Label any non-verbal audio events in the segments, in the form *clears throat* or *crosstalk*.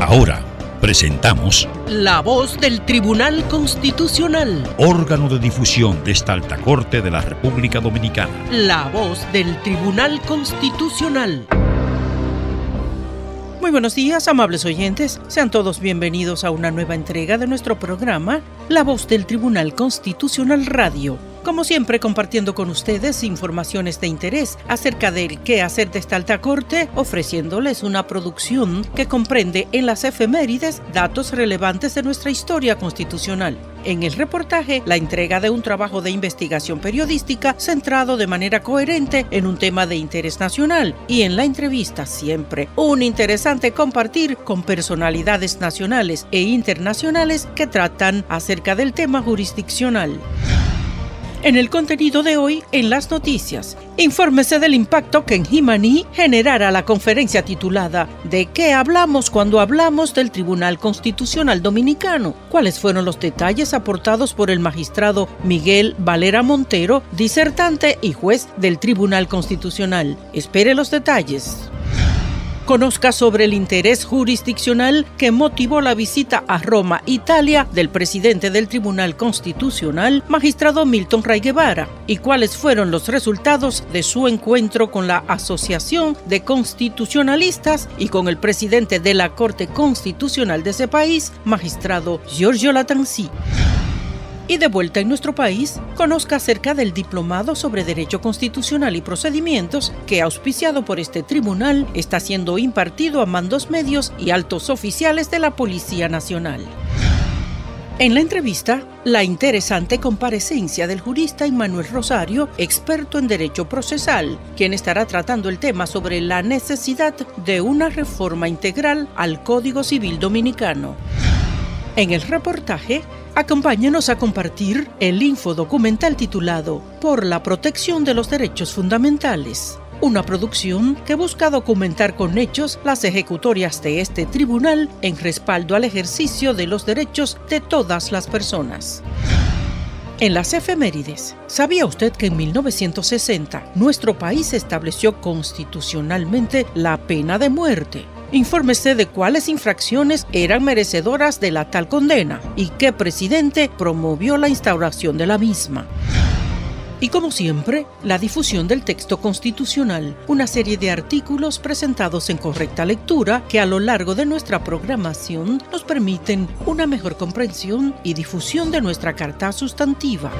Ahora presentamos La voz del Tribunal Constitucional. órgano de difusión de esta alta corte de la República Dominicana. La voz del Tribunal Constitucional. Muy buenos días, amables oyentes. Sean todos bienvenidos a una nueva entrega de nuestro programa, La voz del Tribunal Constitucional Radio. Como siempre, compartiendo con ustedes informaciones de interés acerca del qué hacer de esta alta corte, ofreciéndoles una producción que comprende en las efemérides datos relevantes de nuestra historia constitucional. En el reportaje, la entrega de un trabajo de investigación periodística centrado de manera coherente en un tema de interés nacional y en la entrevista siempre un interesante compartir con personalidades nacionales e internacionales que tratan acerca del tema jurisdiccional. En el contenido de hoy, en las noticias, infórmese del impacto que en Jimaní generará la conferencia titulada ¿De qué hablamos cuando hablamos del Tribunal Constitucional Dominicano? ¿Cuáles fueron los detalles aportados por el magistrado Miguel Valera Montero, disertante y juez del Tribunal Constitucional? Espere los detalles. Conozca sobre el interés jurisdiccional que motivó la visita a Roma, Italia, del presidente del Tribunal Constitucional, magistrado Milton Ray Guevara, y cuáles fueron los resultados de su encuentro con la Asociación de Constitucionalistas y con el presidente de la Corte Constitucional de ese país, magistrado Giorgio Latanzi. Y de vuelta en nuestro país, conozca acerca del diplomado sobre Derecho Constitucional y Procedimientos que, auspiciado por este tribunal, está siendo impartido a mandos medios y altos oficiales de la Policía Nacional. En la entrevista, la interesante comparecencia del jurista Immanuel Rosario, experto en derecho procesal, quien estará tratando el tema sobre la necesidad de una reforma integral al Código Civil Dominicano. En el reportaje, acompáñenos a compartir el infodocumental titulado Por la protección de los derechos fundamentales, una producción que busca documentar con hechos las ejecutorias de este tribunal en respaldo al ejercicio de los derechos de todas las personas. En las efemérides, ¿sabía usted que en 1960 nuestro país estableció constitucionalmente la pena de muerte? Infórmese de cuáles infracciones eran merecedoras de la tal condena y qué presidente promovió la instauración de la misma. Y como siempre, la difusión del texto constitucional, una serie de artículos presentados en correcta lectura que a lo largo de nuestra programación nos permiten una mejor comprensión y difusión de nuestra carta sustantiva.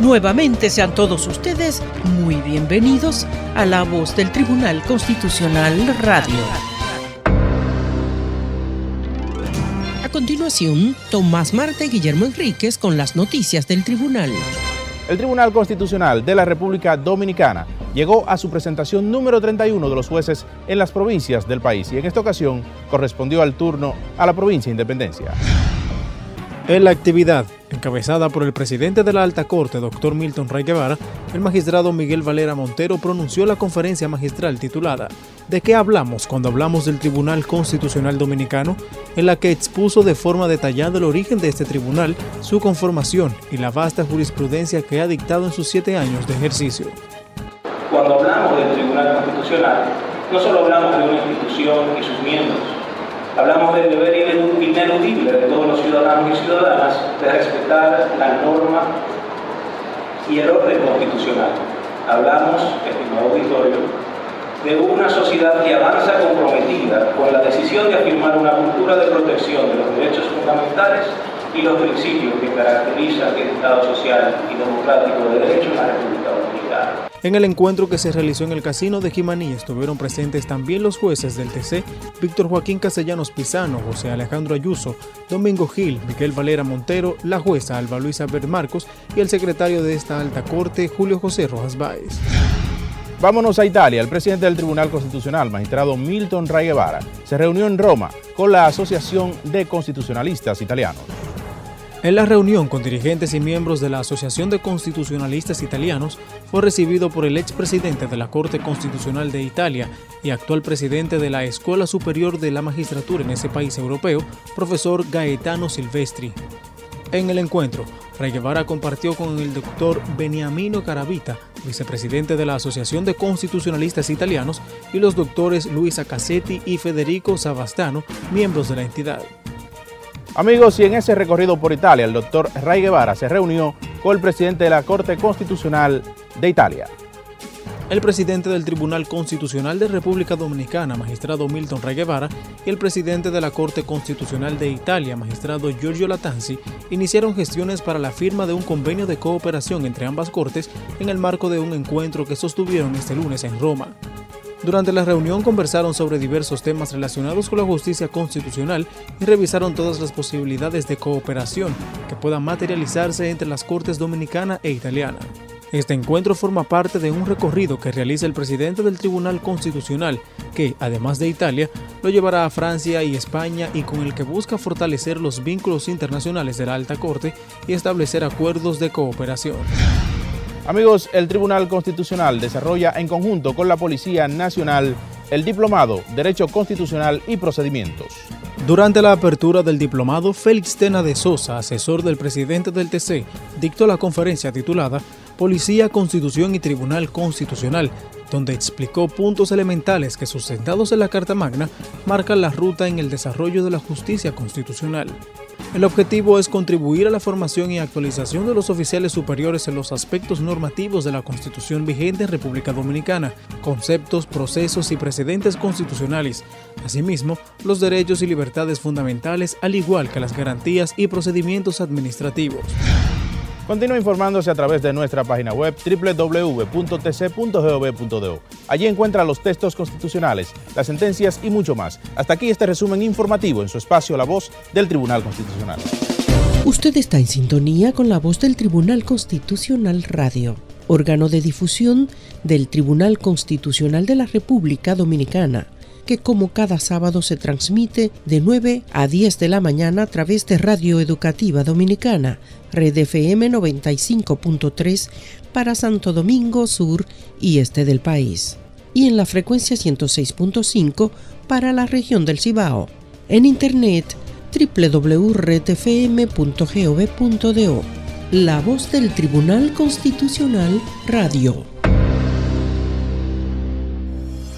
Nuevamente sean todos ustedes muy bienvenidos a la voz del Tribunal Constitucional Radio. A continuación, Tomás Marte y Guillermo Enríquez con las noticias del tribunal. El Tribunal Constitucional de la República Dominicana llegó a su presentación número 31 de los jueces en las provincias del país y en esta ocasión correspondió al turno a la provincia Independencia. En la actividad, encabezada por el presidente de la Alta Corte, doctor Milton Ray Guevara, el magistrado Miguel Valera Montero pronunció la conferencia magistral titulada ¿De qué hablamos cuando hablamos del Tribunal Constitucional Dominicano? en la que expuso de forma detallada el origen de este tribunal, su conformación y la vasta jurisprudencia que ha dictado en sus siete años de ejercicio. Cuando hablamos del Tribunal Constitucional, no solo hablamos de una institución y sus miembros, hablamos del deber ineludible de todos los ciudadanos y ciudadanas de respetar la norma y el orden constitucional. Hablamos, estimado auditorio, de una sociedad que avanza comprometida con la decisión de afirmar una cultura de protección de los derechos fundamentales y los principios que caracterizan el Estado social y democrático de derecho en la República Dominicana. En el encuentro que se realizó en el casino de Jimaní estuvieron presentes también los jueces del TC, Víctor Joaquín Castellanos Pizano, José Alejandro Ayuso, Domingo Gil, Miguel Valera Montero, la jueza Alba Luisa Marcos y el secretario de esta alta corte, Julio José Rojas Báez. Vámonos a Italia. El presidente del Tribunal Constitucional, magistrado Milton Ray Guevara, se reunió en Roma con la Asociación de Constitucionalistas Italianos. En la reunión con dirigentes y miembros de la Asociación de Constitucionalistas Italianos, fue recibido por el expresidente de la Corte Constitucional de Italia y actual presidente de la Escuela Superior de la Magistratura en ese país europeo, profesor Gaetano Silvestri. En el encuentro, Ray Guevara compartió con el doctor Beniamino Caravita, vicepresidente de la Asociación de Constitucionalistas Italianos, y los doctores Luisa Cassetti y Federico Savastano, miembros de la entidad. Amigos, y en ese recorrido por Italia, el doctor Ray Guevara se reunió con el presidente de la Corte Constitucional de Italia. El presidente del Tribunal Constitucional de República Dominicana, magistrado Milton Ray Guevara, y el presidente de la Corte Constitucional de Italia, magistrado Giorgio Latanzi, iniciaron gestiones para la firma de un convenio de cooperación entre ambas cortes en el marco de un encuentro que sostuvieron este lunes en Roma. Durante la reunión conversaron sobre diversos temas relacionados con la justicia constitucional y revisaron todas las posibilidades de cooperación que puedan materializarse entre las Cortes Dominicana e Italiana. Este encuentro forma parte de un recorrido que realiza el presidente del Tribunal Constitucional, que, además de Italia, lo llevará a Francia y España y con el que busca fortalecer los vínculos internacionales de la Alta Corte y establecer acuerdos de cooperación. Amigos, el Tribunal Constitucional desarrolla en conjunto con la Policía Nacional el diplomado Derecho Constitucional y Procedimientos. Durante la apertura del diplomado, Félix Tena de Sosa, asesor del presidente del TC, dictó la conferencia titulada Policía, Constitución y Tribunal Constitucional, donde explicó puntos elementales que sustentados en la Carta Magna marcan la ruta en el desarrollo de la justicia constitucional. El objetivo es contribuir a la formación y actualización de los oficiales superiores en los aspectos normativos de la Constitución vigente en República Dominicana, conceptos, procesos y precedentes constitucionales, asimismo los derechos y libertades fundamentales, al igual que las garantías y procedimientos administrativos. Continúa informándose a través de nuestra página web www.tc.gov.do. Allí encuentra los textos constitucionales, las sentencias y mucho más. Hasta aquí este resumen informativo en su espacio La Voz del Tribunal Constitucional. Usted está en sintonía con la voz del Tribunal Constitucional Radio, órgano de difusión del Tribunal Constitucional de la República Dominicana que como cada sábado se transmite de 9 a 10 de la mañana a través de Radio Educativa Dominicana, Red FM 95.3 para Santo Domingo Sur y Este del país, y en la frecuencia 106.5 para la región del Cibao. En internet www.redfm.gov.do. La voz del Tribunal Constitucional Radio.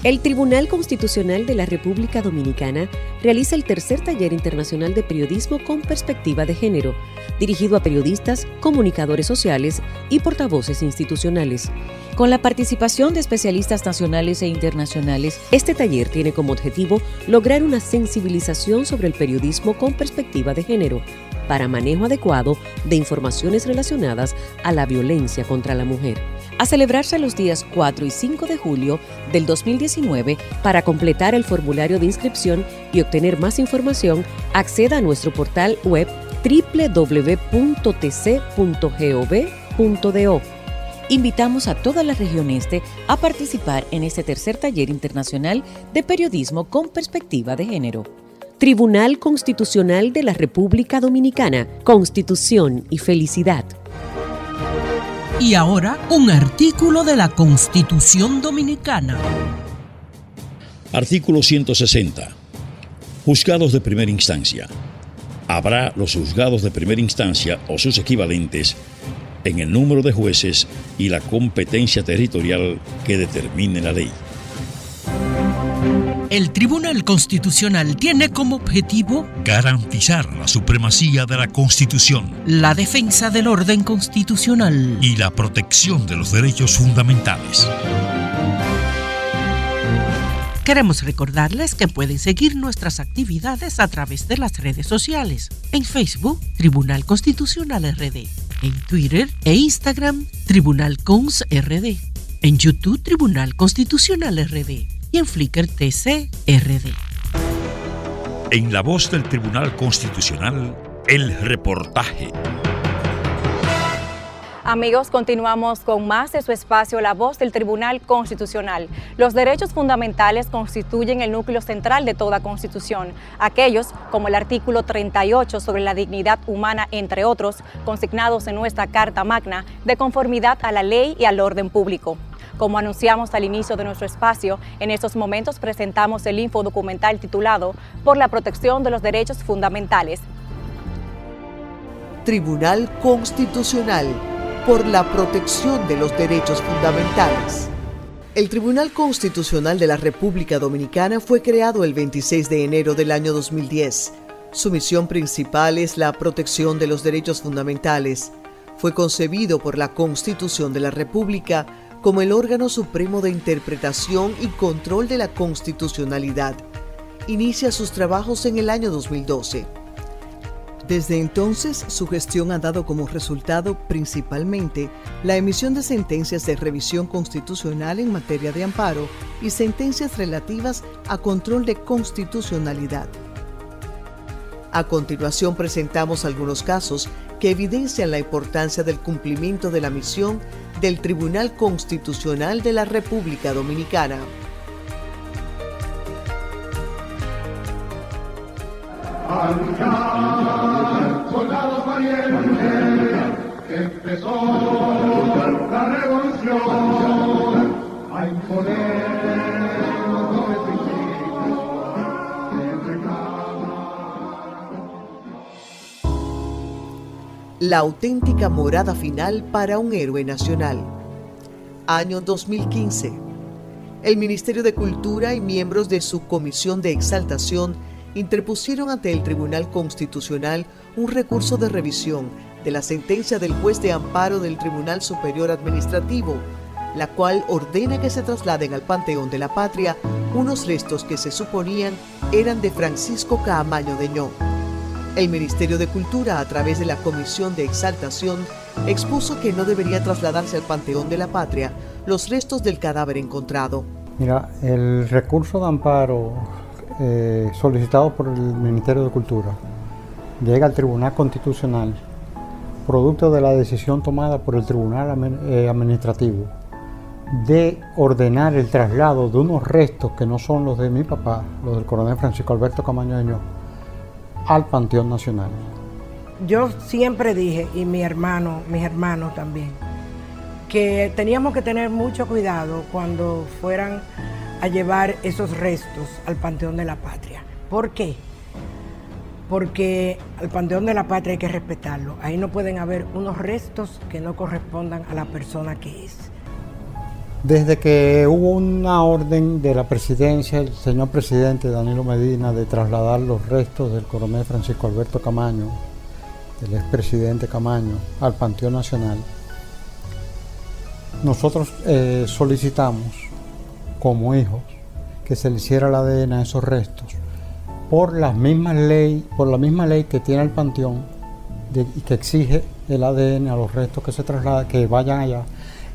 El Tribunal Constitucional de la República Dominicana realiza el tercer taller internacional de periodismo con perspectiva de género, dirigido a periodistas, comunicadores sociales y portavoces institucionales. Con la participación de especialistas nacionales e internacionales, este taller tiene como objetivo lograr una sensibilización sobre el periodismo con perspectiva de género para manejo adecuado de informaciones relacionadas a la violencia contra la mujer a celebrarse los días 4 y 5 de julio del 2019. Para completar el formulario de inscripción y obtener más información, acceda a nuestro portal web www.tc.gov.do. Invitamos a toda la región este a participar en este tercer taller internacional de periodismo con perspectiva de género. Tribunal Constitucional de la República Dominicana, Constitución y Felicidad. Y ahora un artículo de la Constitución Dominicana. Artículo 160. Juzgados de primera instancia. Habrá los juzgados de primera instancia o sus equivalentes en el número de jueces y la competencia territorial que determine la ley. El Tribunal Constitucional tiene como objetivo garantizar la supremacía de la Constitución, la defensa del orden constitucional y la protección de los derechos fundamentales. Queremos recordarles que pueden seguir nuestras actividades a través de las redes sociales. En Facebook, Tribunal Constitucional RD. En Twitter e Instagram, Tribunal Cons RD. En YouTube, Tribunal Constitucional RD y en Flickr TCRD. En la voz del Tribunal Constitucional, el reportaje. Amigos, continuamos con más de su espacio La Voz del Tribunal Constitucional. Los derechos fundamentales constituyen el núcleo central de toda constitución. Aquellos, como el artículo 38 sobre la dignidad humana, entre otros, consignados en nuestra Carta Magna, de conformidad a la ley y al orden público. Como anunciamos al inicio de nuestro espacio, en estos momentos presentamos el infodocumental titulado Por la protección de los derechos fundamentales. Tribunal Constitucional por la protección de los derechos fundamentales. El Tribunal Constitucional de la República Dominicana fue creado el 26 de enero del año 2010. Su misión principal es la protección de los derechos fundamentales. Fue concebido por la Constitución de la República como el órgano supremo de interpretación y control de la constitucionalidad. Inicia sus trabajos en el año 2012 desde entonces, su gestión ha dado como resultado principalmente la emisión de sentencias de revisión constitucional en materia de amparo y sentencias relativas a control de constitucionalidad. A continuación presentamos algunos casos que evidencian la importancia del cumplimiento de la misión del Tribunal Constitucional de la República Dominicana. La auténtica morada final para un héroe nacional. Año 2015. El Ministerio de Cultura y miembros de su Comisión de Exaltación interpusieron ante el Tribunal Constitucional un recurso de revisión de la sentencia del juez de amparo del Tribunal Superior Administrativo, la cual ordena que se trasladen al Panteón de la Patria unos restos que se suponían eran de Francisco Caamaño Deñó. El Ministerio de Cultura, a través de la Comisión de Exaltación, expuso que no debería trasladarse al Panteón de la Patria los restos del cadáver encontrado. Mira, el recurso de amparo eh, solicitado por el Ministerio de Cultura llega al Tribunal Constitucional producto de la decisión tomada por el Tribunal eh, Administrativo de ordenar el traslado de unos restos que no son los de mi papá, los del coronel Francisco Alberto Camaño al Panteón Nacional. Yo siempre dije, y mi hermano, mis hermanos también, que teníamos que tener mucho cuidado cuando fueran a llevar esos restos al Panteón de la Patria. ¿Por qué? porque el Panteón de la Patria hay que respetarlo. Ahí no pueden haber unos restos que no correspondan a la persona que es. Desde que hubo una orden de la presidencia, el señor presidente Danilo Medina, de trasladar los restos del coronel Francisco Alberto Camaño, del expresidente Camaño, al Panteón Nacional, nosotros eh, solicitamos como hijos que se le hiciera el ADN a esos restos por la misma ley, por la misma ley que tiene el panteón y que exige el ADN a los restos que se trasladan, que vayan allá.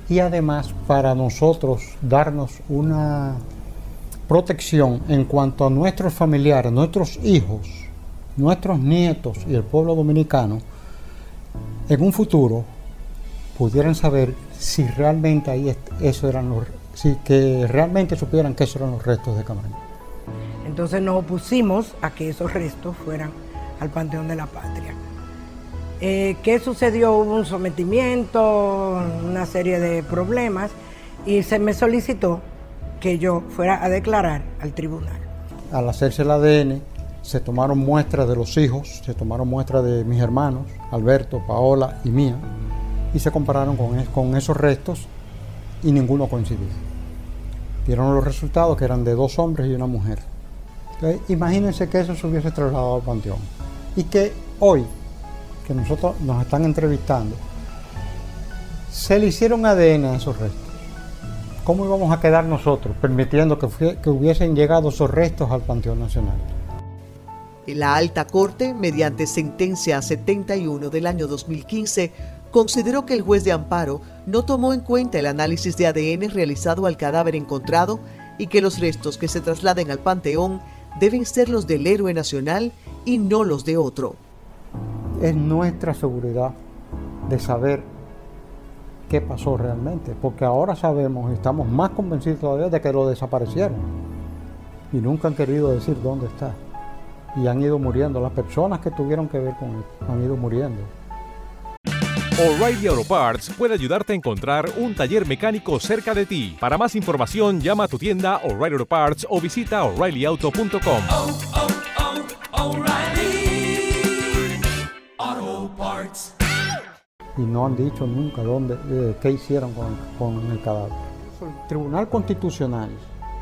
Y además para nosotros darnos una protección en cuanto a nuestros familiares, nuestros hijos, nuestros nietos y el pueblo dominicano, en un futuro pudieran saber si realmente ahí eso eran los, si que realmente supieran que esos eran los restos de Camaño. Entonces nos opusimos a que esos restos fueran al Panteón de la Patria. Eh, ¿Qué sucedió? Hubo un sometimiento, una serie de problemas y se me solicitó que yo fuera a declarar al tribunal. Al hacerse el ADN, se tomaron muestras de los hijos, se tomaron muestras de mis hermanos, Alberto, Paola y mía, y se compararon con, esos restos y ninguno coincidió. Dieron los resultados que eran de dos hombres y una mujer imagínense que eso se hubiese trasladado al panteón. Y que hoy, que nosotros nos están entrevistando, se le hicieron ADN a esos restos. ¿Cómo íbamos a quedar nosotros permitiendo que, que hubiesen llegado esos restos al Panteón Nacional? La Alta Corte, mediante sentencia 71 del año 2015, consideró que el juez de amparo no tomó en cuenta el análisis de ADN realizado al cadáver encontrado y que los restos que se trasladen al Panteón deben ser los del héroe nacional y no los de otro. Es nuestra seguridad de saber qué pasó realmente, porque ahora sabemos y estamos más convencidos todavía de que lo desaparecieron y nunca han querido decir dónde está. Y han ido muriendo, las personas que tuvieron que ver con él han ido muriendo. O'Reilly Auto Parts puede ayudarte a encontrar un taller mecánico cerca de ti. Para más información, llama a tu tienda O'Reilly Auto Parts o visita oreillyauto.com. Y no han dicho nunca dónde, eh, qué hicieron con, con el cadáver. El Tribunal Constitucional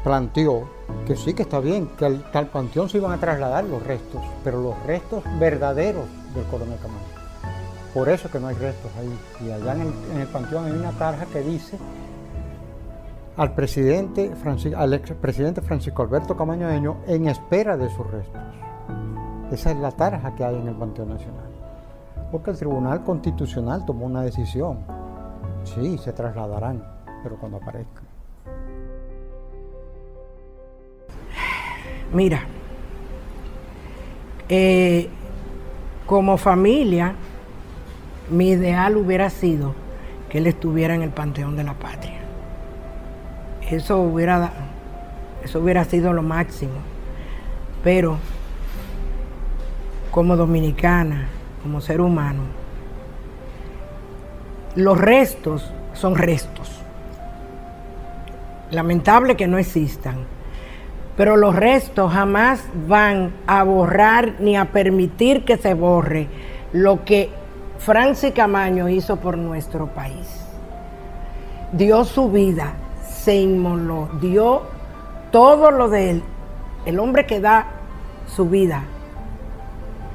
planteó que sí que está bien, que al, panteón se iban a trasladar los restos, pero los restos verdaderos del coronel Camacho. Por eso que no hay restos ahí. Y allá en el, en el panteón hay una tarja que dice al presidente, Francisco, al expresidente Francisco Alberto Camaño en espera de sus restos. Esa es la tarja que hay en el Panteón Nacional. Porque el Tribunal Constitucional tomó una decisión. Sí, se trasladarán, pero cuando aparezcan. Mira, eh, como familia, mi ideal hubiera sido que él estuviera en el Panteón de la Patria. Eso hubiera, eso hubiera sido lo máximo. Pero como dominicana, como ser humano, los restos son restos. Lamentable que no existan, pero los restos jamás van a borrar ni a permitir que se borre lo que Francis Camaño hizo por nuestro país. Dio su vida, se inmoló, dio todo lo de él. El hombre que da su vida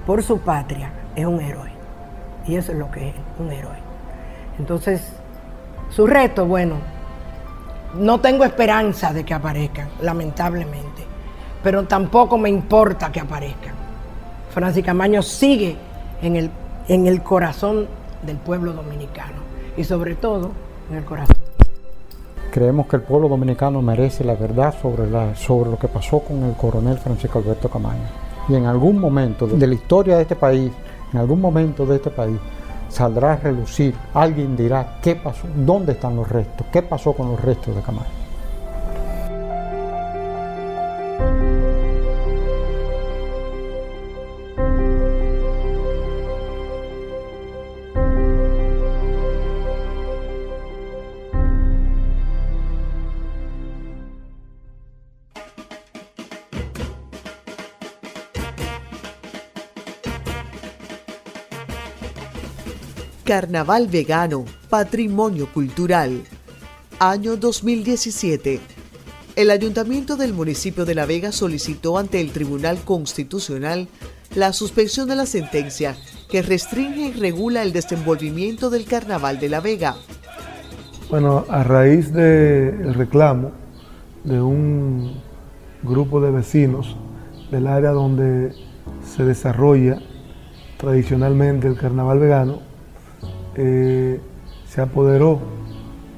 por su patria es un héroe. Y eso es lo que es un héroe. Entonces, su reto, bueno, no tengo esperanza de que aparezcan, lamentablemente, pero tampoco me importa que aparezcan. Francis Camaño sigue en el, en el corazón del pueblo dominicano y sobre todo en el corazón. Creemos que el pueblo dominicano merece la verdad sobre, la, sobre lo que pasó con el coronel Francisco Alberto Camaño. Y en algún momento de la historia de este país, en algún momento de este país, saldrá a relucir. Alguien dirá qué pasó, dónde están los restos, qué pasó con los restos de Camacho. Carnaval Vegano, Patrimonio Cultural. Año 2017. El Ayuntamiento del municipio de La Vega solicitó ante el Tribunal Constitucional la suspensión de la sentencia que restringe y regula el desenvolvimiento del Carnaval de La Vega. Bueno, a raíz del reclamo de un grupo de vecinos del área donde se desarrolla tradicionalmente el carnaval vegano, eh, se apoderó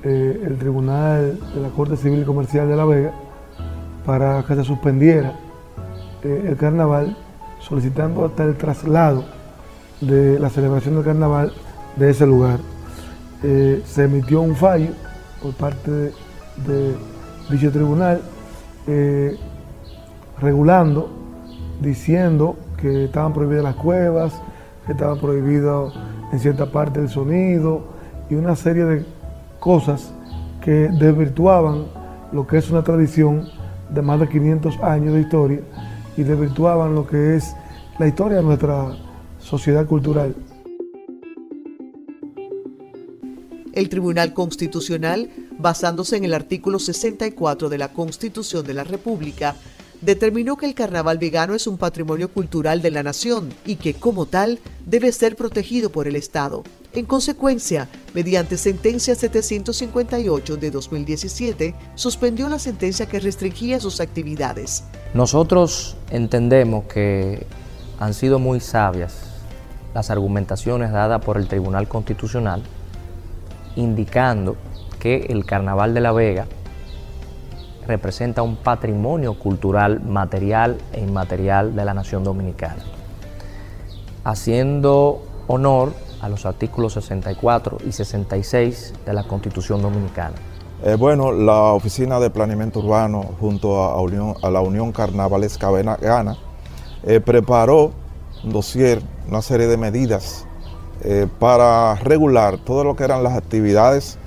eh, el Tribunal de la Corte Civil y Comercial de La Vega para que se suspendiera eh, el carnaval, solicitando hasta el traslado de la celebración del carnaval de ese lugar. se emitió un fallo por parte de, dicho tribunal regulando, diciendo que estaban prohibidas las cuevas, que estaba prohibido en cierta parte el sonido y una serie de cosas que desvirtuaban lo que es una tradición de más de 500 años de historia y desvirtuaban lo que es la historia de nuestra sociedad cultural. El Tribunal Constitucional, basándose en el artículo 64 de la Constitución de la República, determinó que el carnaval vegano es un patrimonio cultural de la nación y que como tal debe ser protegido por el Estado. En consecuencia, mediante sentencia 758 de 2017, suspendió la sentencia que restringía sus actividades. Nosotros entendemos que han sido muy sabias las argumentaciones dadas por el Tribunal Constitucional, indicando que el Carnaval de la Vega representa un patrimonio cultural material e inmaterial de la nación dominicana, haciendo honor a los artículos 64 y 66 de la Constitución Dominicana. Eh, bueno, la Oficina de Planeamiento Urbano junto a, la Unión Carnavalesca Gana eh, preparó un dossier, una serie de medidas eh, para regular todo lo que eran las actividades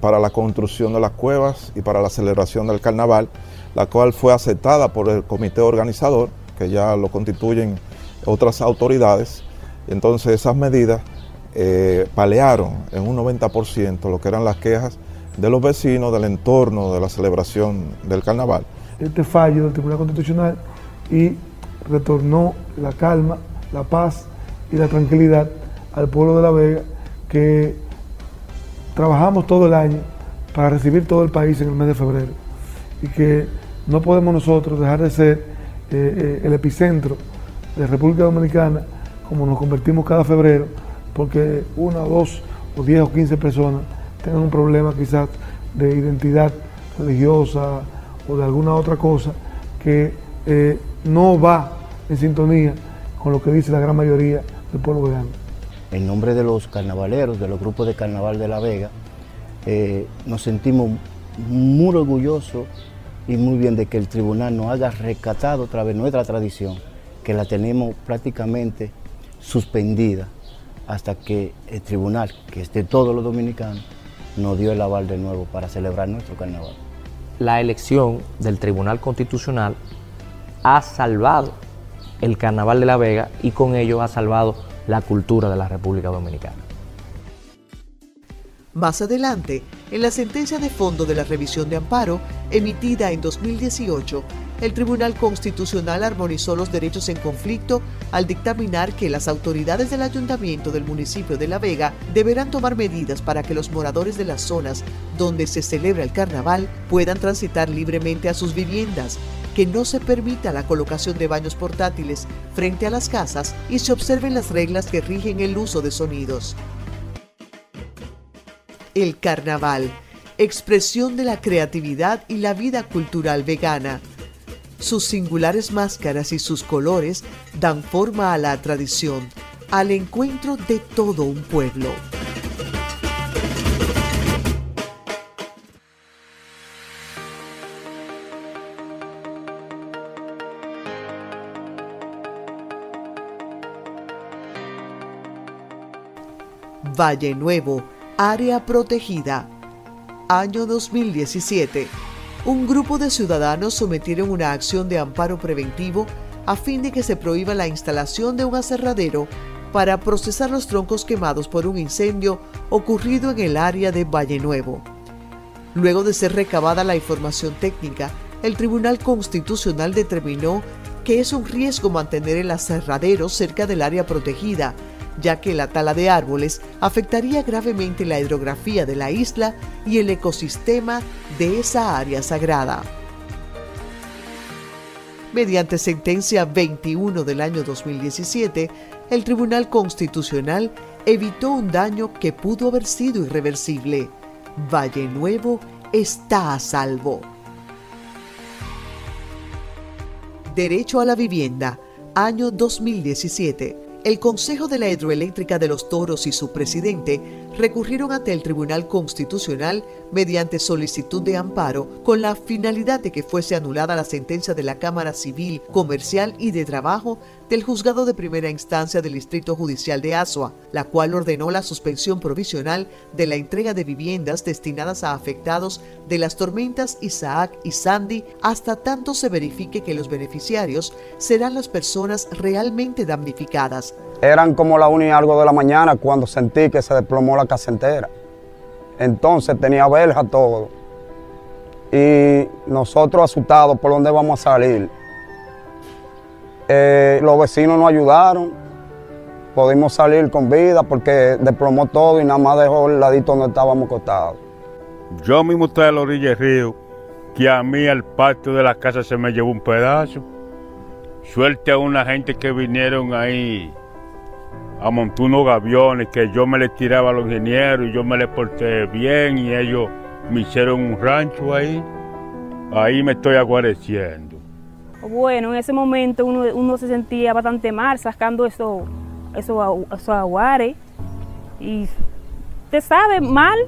para la construcción de las cuevas y para la celebración del carnaval, la cual fue aceptada por el comité organizador, que ya lo constituyen otras autoridades. Entonces esas medidas palearon en un 90% lo que eran las quejas de los vecinos del entorno de la celebración del carnaval. Este fallo del Tribunal Constitucional y retornó la calma, la paz y la tranquilidad al pueblo de La Vega que trabajamos todo el año para recibir todo el país en el mes de febrero y que no podemos nosotros dejar de ser eh, eh, el epicentro de República Dominicana como nos convertimos cada febrero porque una, dos o diez o quince personas tengan un problema quizás de identidad religiosa o de alguna otra cosa que eh, no va en sintonía con lo que dice la gran mayoría del pueblo vegano. En nombre de los carnavaleros, de los grupos de carnaval de La Vega, eh, nos sentimos muy orgullosos y muy bien de que el tribunal nos haya rescatado otra vez nuestra tradición, que la tenemos prácticamente suspendida hasta que el tribunal, que es de todos los dominicanos, nos dio el aval de nuevo para celebrar nuestro carnaval. La elección del Tribunal Constitucional ha salvado el Carnaval de La Vega y con ello ha salvado la cultura de la República Dominicana. Más adelante, en la sentencia de fondo de la revisión de amparo, emitida en 2018, el Tribunal Constitucional armonizó los derechos en conflicto al dictaminar que las autoridades del ayuntamiento del municipio de La Vega deberán tomar medidas para que los moradores de las zonas donde se celebra el carnaval puedan transitar libremente a sus viviendas, que no se permita la colocación de baños portátiles frente a las casas y se observen las reglas que rigen el uso de sonidos. El carnaval, expresión de la creatividad y la vida cultural vegana sus singulares máscaras y sus colores dan forma a la tradición, al encuentro de todo un pueblo. Valle Nuevo, área protegida, año 2017 un grupo de ciudadanos sometieron una acción de amparo preventivo a fin de que se prohíba la instalación de un aserradero para procesar los troncos quemados por un incendio ocurrido en el área de Valle Nuevo. Luego de ser recabada la información técnica, el Tribunal Constitucional determinó que es un riesgo mantener el aserradero cerca del área protegida ya que la tala de árboles afectaría gravemente la hidrografía de la isla y el ecosistema de esa área sagrada. Mediante sentencia 21 del año 2017, el Tribunal Constitucional evitó un daño que pudo haber sido irreversible. Valle Nuevo está a salvo. Derecho a la vivienda, año 2017 el Consejo de la Hidroeléctrica de los Toros y su presidente recurrieron ante el Tribunal Constitucional mediante solicitud de amparo con la finalidad de que fuese anulada la sentencia de la Cámara Civil, Comercial y de Trabajo del Juzgado de Primera Instancia del Distrito Judicial de Asua, la cual ordenó la suspensión provisional de la entrega de viviendas destinadas a afectados de las tormentas Isaac y Sandy hasta tanto se verifique que los beneficiarios serán las personas realmente damnificadas. Eran como la una y algo de la mañana cuando sentí que se desplomó la casa entera. Entonces tenía verja todo. Y nosotros asustados por dónde vamos a salir eh, los vecinos nos ayudaron, pudimos salir con vida porque desplomó todo y nada más dejó el ladito donde estábamos acostados. Yo mismo estoy a la orilla del río, que a mí al patio de la casa se me llevó un pedazo. Suerte a una gente que vinieron ahí a montar unos gaviones, que yo me les tiraba a los ingenieros y yo me les porté bien y ellos me hicieron un rancho ahí. Ahí me estoy aguareciendo. Bueno, en ese momento uno, se sentía bastante mal sacando eso, esos, esos aguares y te sabe mal,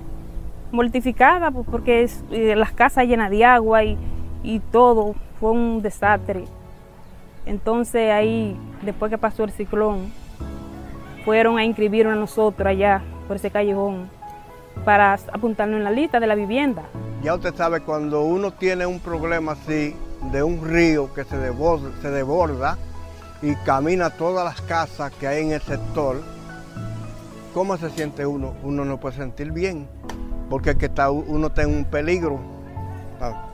mortificada pues, porque es, eh, las casas llenas de agua y, y todo, fue un desastre. Entonces ahí, después que pasó el ciclón, fueron a inscribirnos a nosotros allá por ese callejón para apuntarnos en la lista de la vivienda. Ya usted sabe, cuando uno tiene un problema así, de un río que se desborda, se desborda y camina todas las casas que hay en el sector, ¿cómo se siente uno? Uno no puede sentir bien, porque que está, uno está en un peligro. Ah.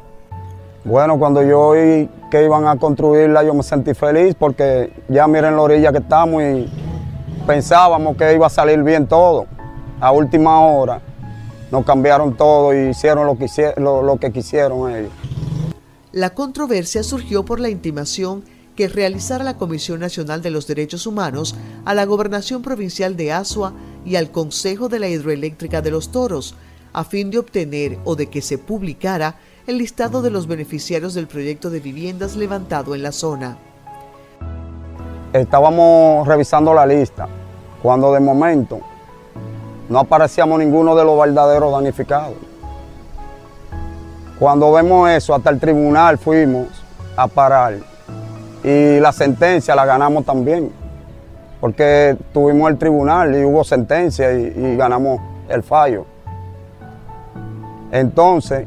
Bueno, cuando yo oí que iban a construirla, yo me sentí feliz porque ya miren la orilla que estamos y pensábamos que iba a salir bien todo. A última hora nos cambiaron todo y hicieron lo que, lo que quisieron ellos. La controversia surgió por la intimación que realizara la Comisión Nacional de los Derechos Humanos a la Gobernación Provincial de Asua y al Consejo de la Hidroeléctrica de los Toros, a fin de obtener o de que se publicara el listado de los beneficiarios del proyecto de viviendas levantado en la zona. Estábamos revisando la lista cuando de momento no aparecíamos ninguno de los verdaderos danificados. Cuando vemos eso, hasta el tribunal fuimos a parar y la sentencia la ganamos también, porque tuvimos el tribunal y hubo sentencia y, ganamos el fallo. Entonces,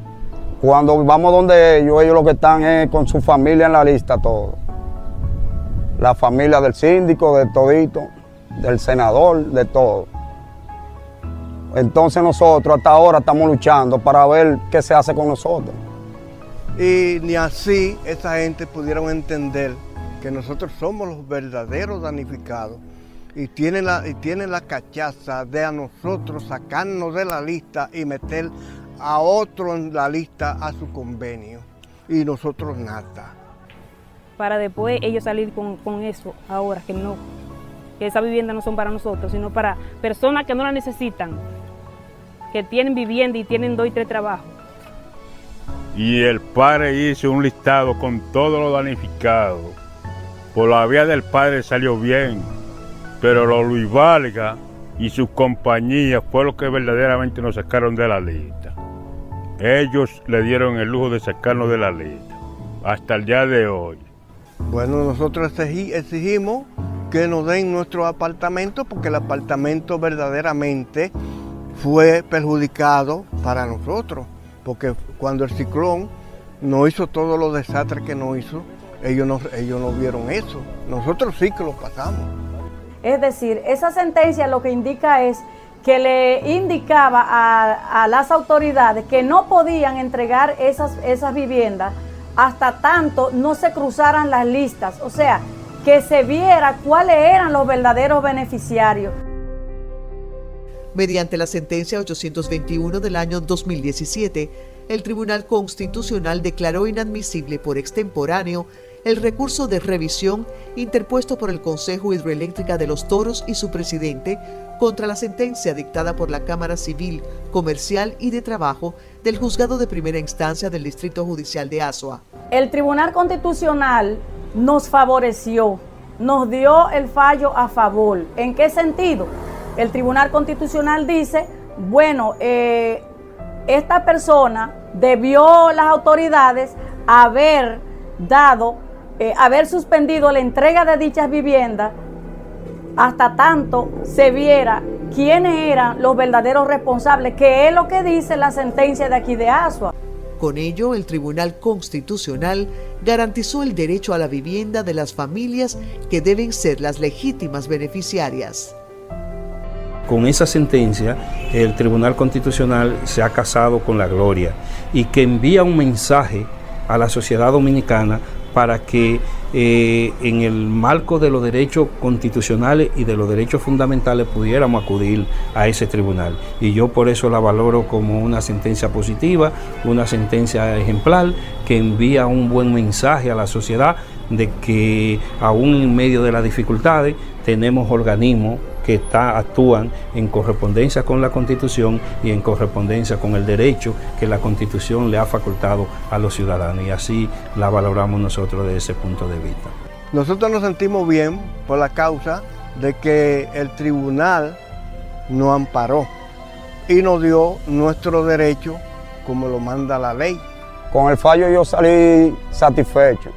cuando vamos donde ellos, ellos lo que están es con su familia en la lista todo. La familia del síndico, de todito, del senador, de todo. Entonces nosotros hasta ahora estamos luchando para ver qué se hace con nosotros. Y ni así esa gente pudieron entender que nosotros somos los verdaderos danificados y tienen la, y tienen la cachaza de a nosotros sacarnos de la lista y meter a otro en la lista a su convenio y nosotros nada. Para después ellos salir con, con eso ahora, que no, que esas viviendas no son para nosotros, sino para personas que no la necesitan, que tienen vivienda y tienen dos y tres trabajos. Y el padre hizo un listado con todos los danificados. Por la vía del padre salió bien, pero los Luis Valga y sus compañías fue lo que verdaderamente nos sacaron de la lista. Ellos le dieron el lujo de sacarnos de la lista, hasta el día de hoy. Bueno, nosotros exigimos que nos den nuestro apartamento porque el apartamento verdaderamente fue perjudicado para nosotros, porque cuando el ciclón no hizo todos los desastres que nos hizo, ellos no, ellos no vieron eso. Nosotros sí que lo pasamos. Es decir, esa sentencia lo que indica es que le indicaba a, a las autoridades que no podían entregar esas, esas viviendas hasta tanto no se cruzaran las listas. O sea, que se viera cuáles eran los verdaderos beneficiarios. Mediante la sentencia 821 del año 2017, el Tribunal Constitucional declaró inadmisible por extemporáneo el recurso de revisión interpuesto por el Consejo Hidroeléctrica de los Toros y su presidente contra la sentencia dictada por la Cámara Civil, Comercial y de Trabajo del Juzgado de Primera Instancia del Distrito Judicial de Asua. El Tribunal Constitucional nos favoreció, nos dio el fallo a favor. ¿En qué sentido? El Tribunal Constitucional dice, bueno, eh, esta persona debió las autoridades haber dado, eh, haber suspendido la entrega de dichas viviendas hasta tanto se viera quiénes eran los verdaderos responsables, que es lo que dice la sentencia de aquí de Asua. Con ello, el Tribunal Constitucional garantizó el derecho a la vivienda de las familias que deben ser las legítimas beneficiarias. Con esa sentencia, el Tribunal Constitucional se ha casado con la gloria y que envía un mensaje a la sociedad dominicana para que eh, en el marco de los derechos constitucionales y de los derechos fundamentales pudiéramos acudir a ese tribunal. Y yo por eso la valoro como una sentencia positiva, una sentencia ejemplar que envía un buen mensaje a la sociedad de que aún en medio de las dificultades tenemos organismos que está, actúan en correspondencia con la Constitución y en correspondencia con el derecho que la Constitución le ha facultado a los ciudadanos y así la valoramos nosotros desde ese punto de vista. Nosotros nos sentimos bien por la causa de que el tribunal nos amparó y nos dio nuestro derecho como lo manda la ley. Con el fallo yo salí satisfecho,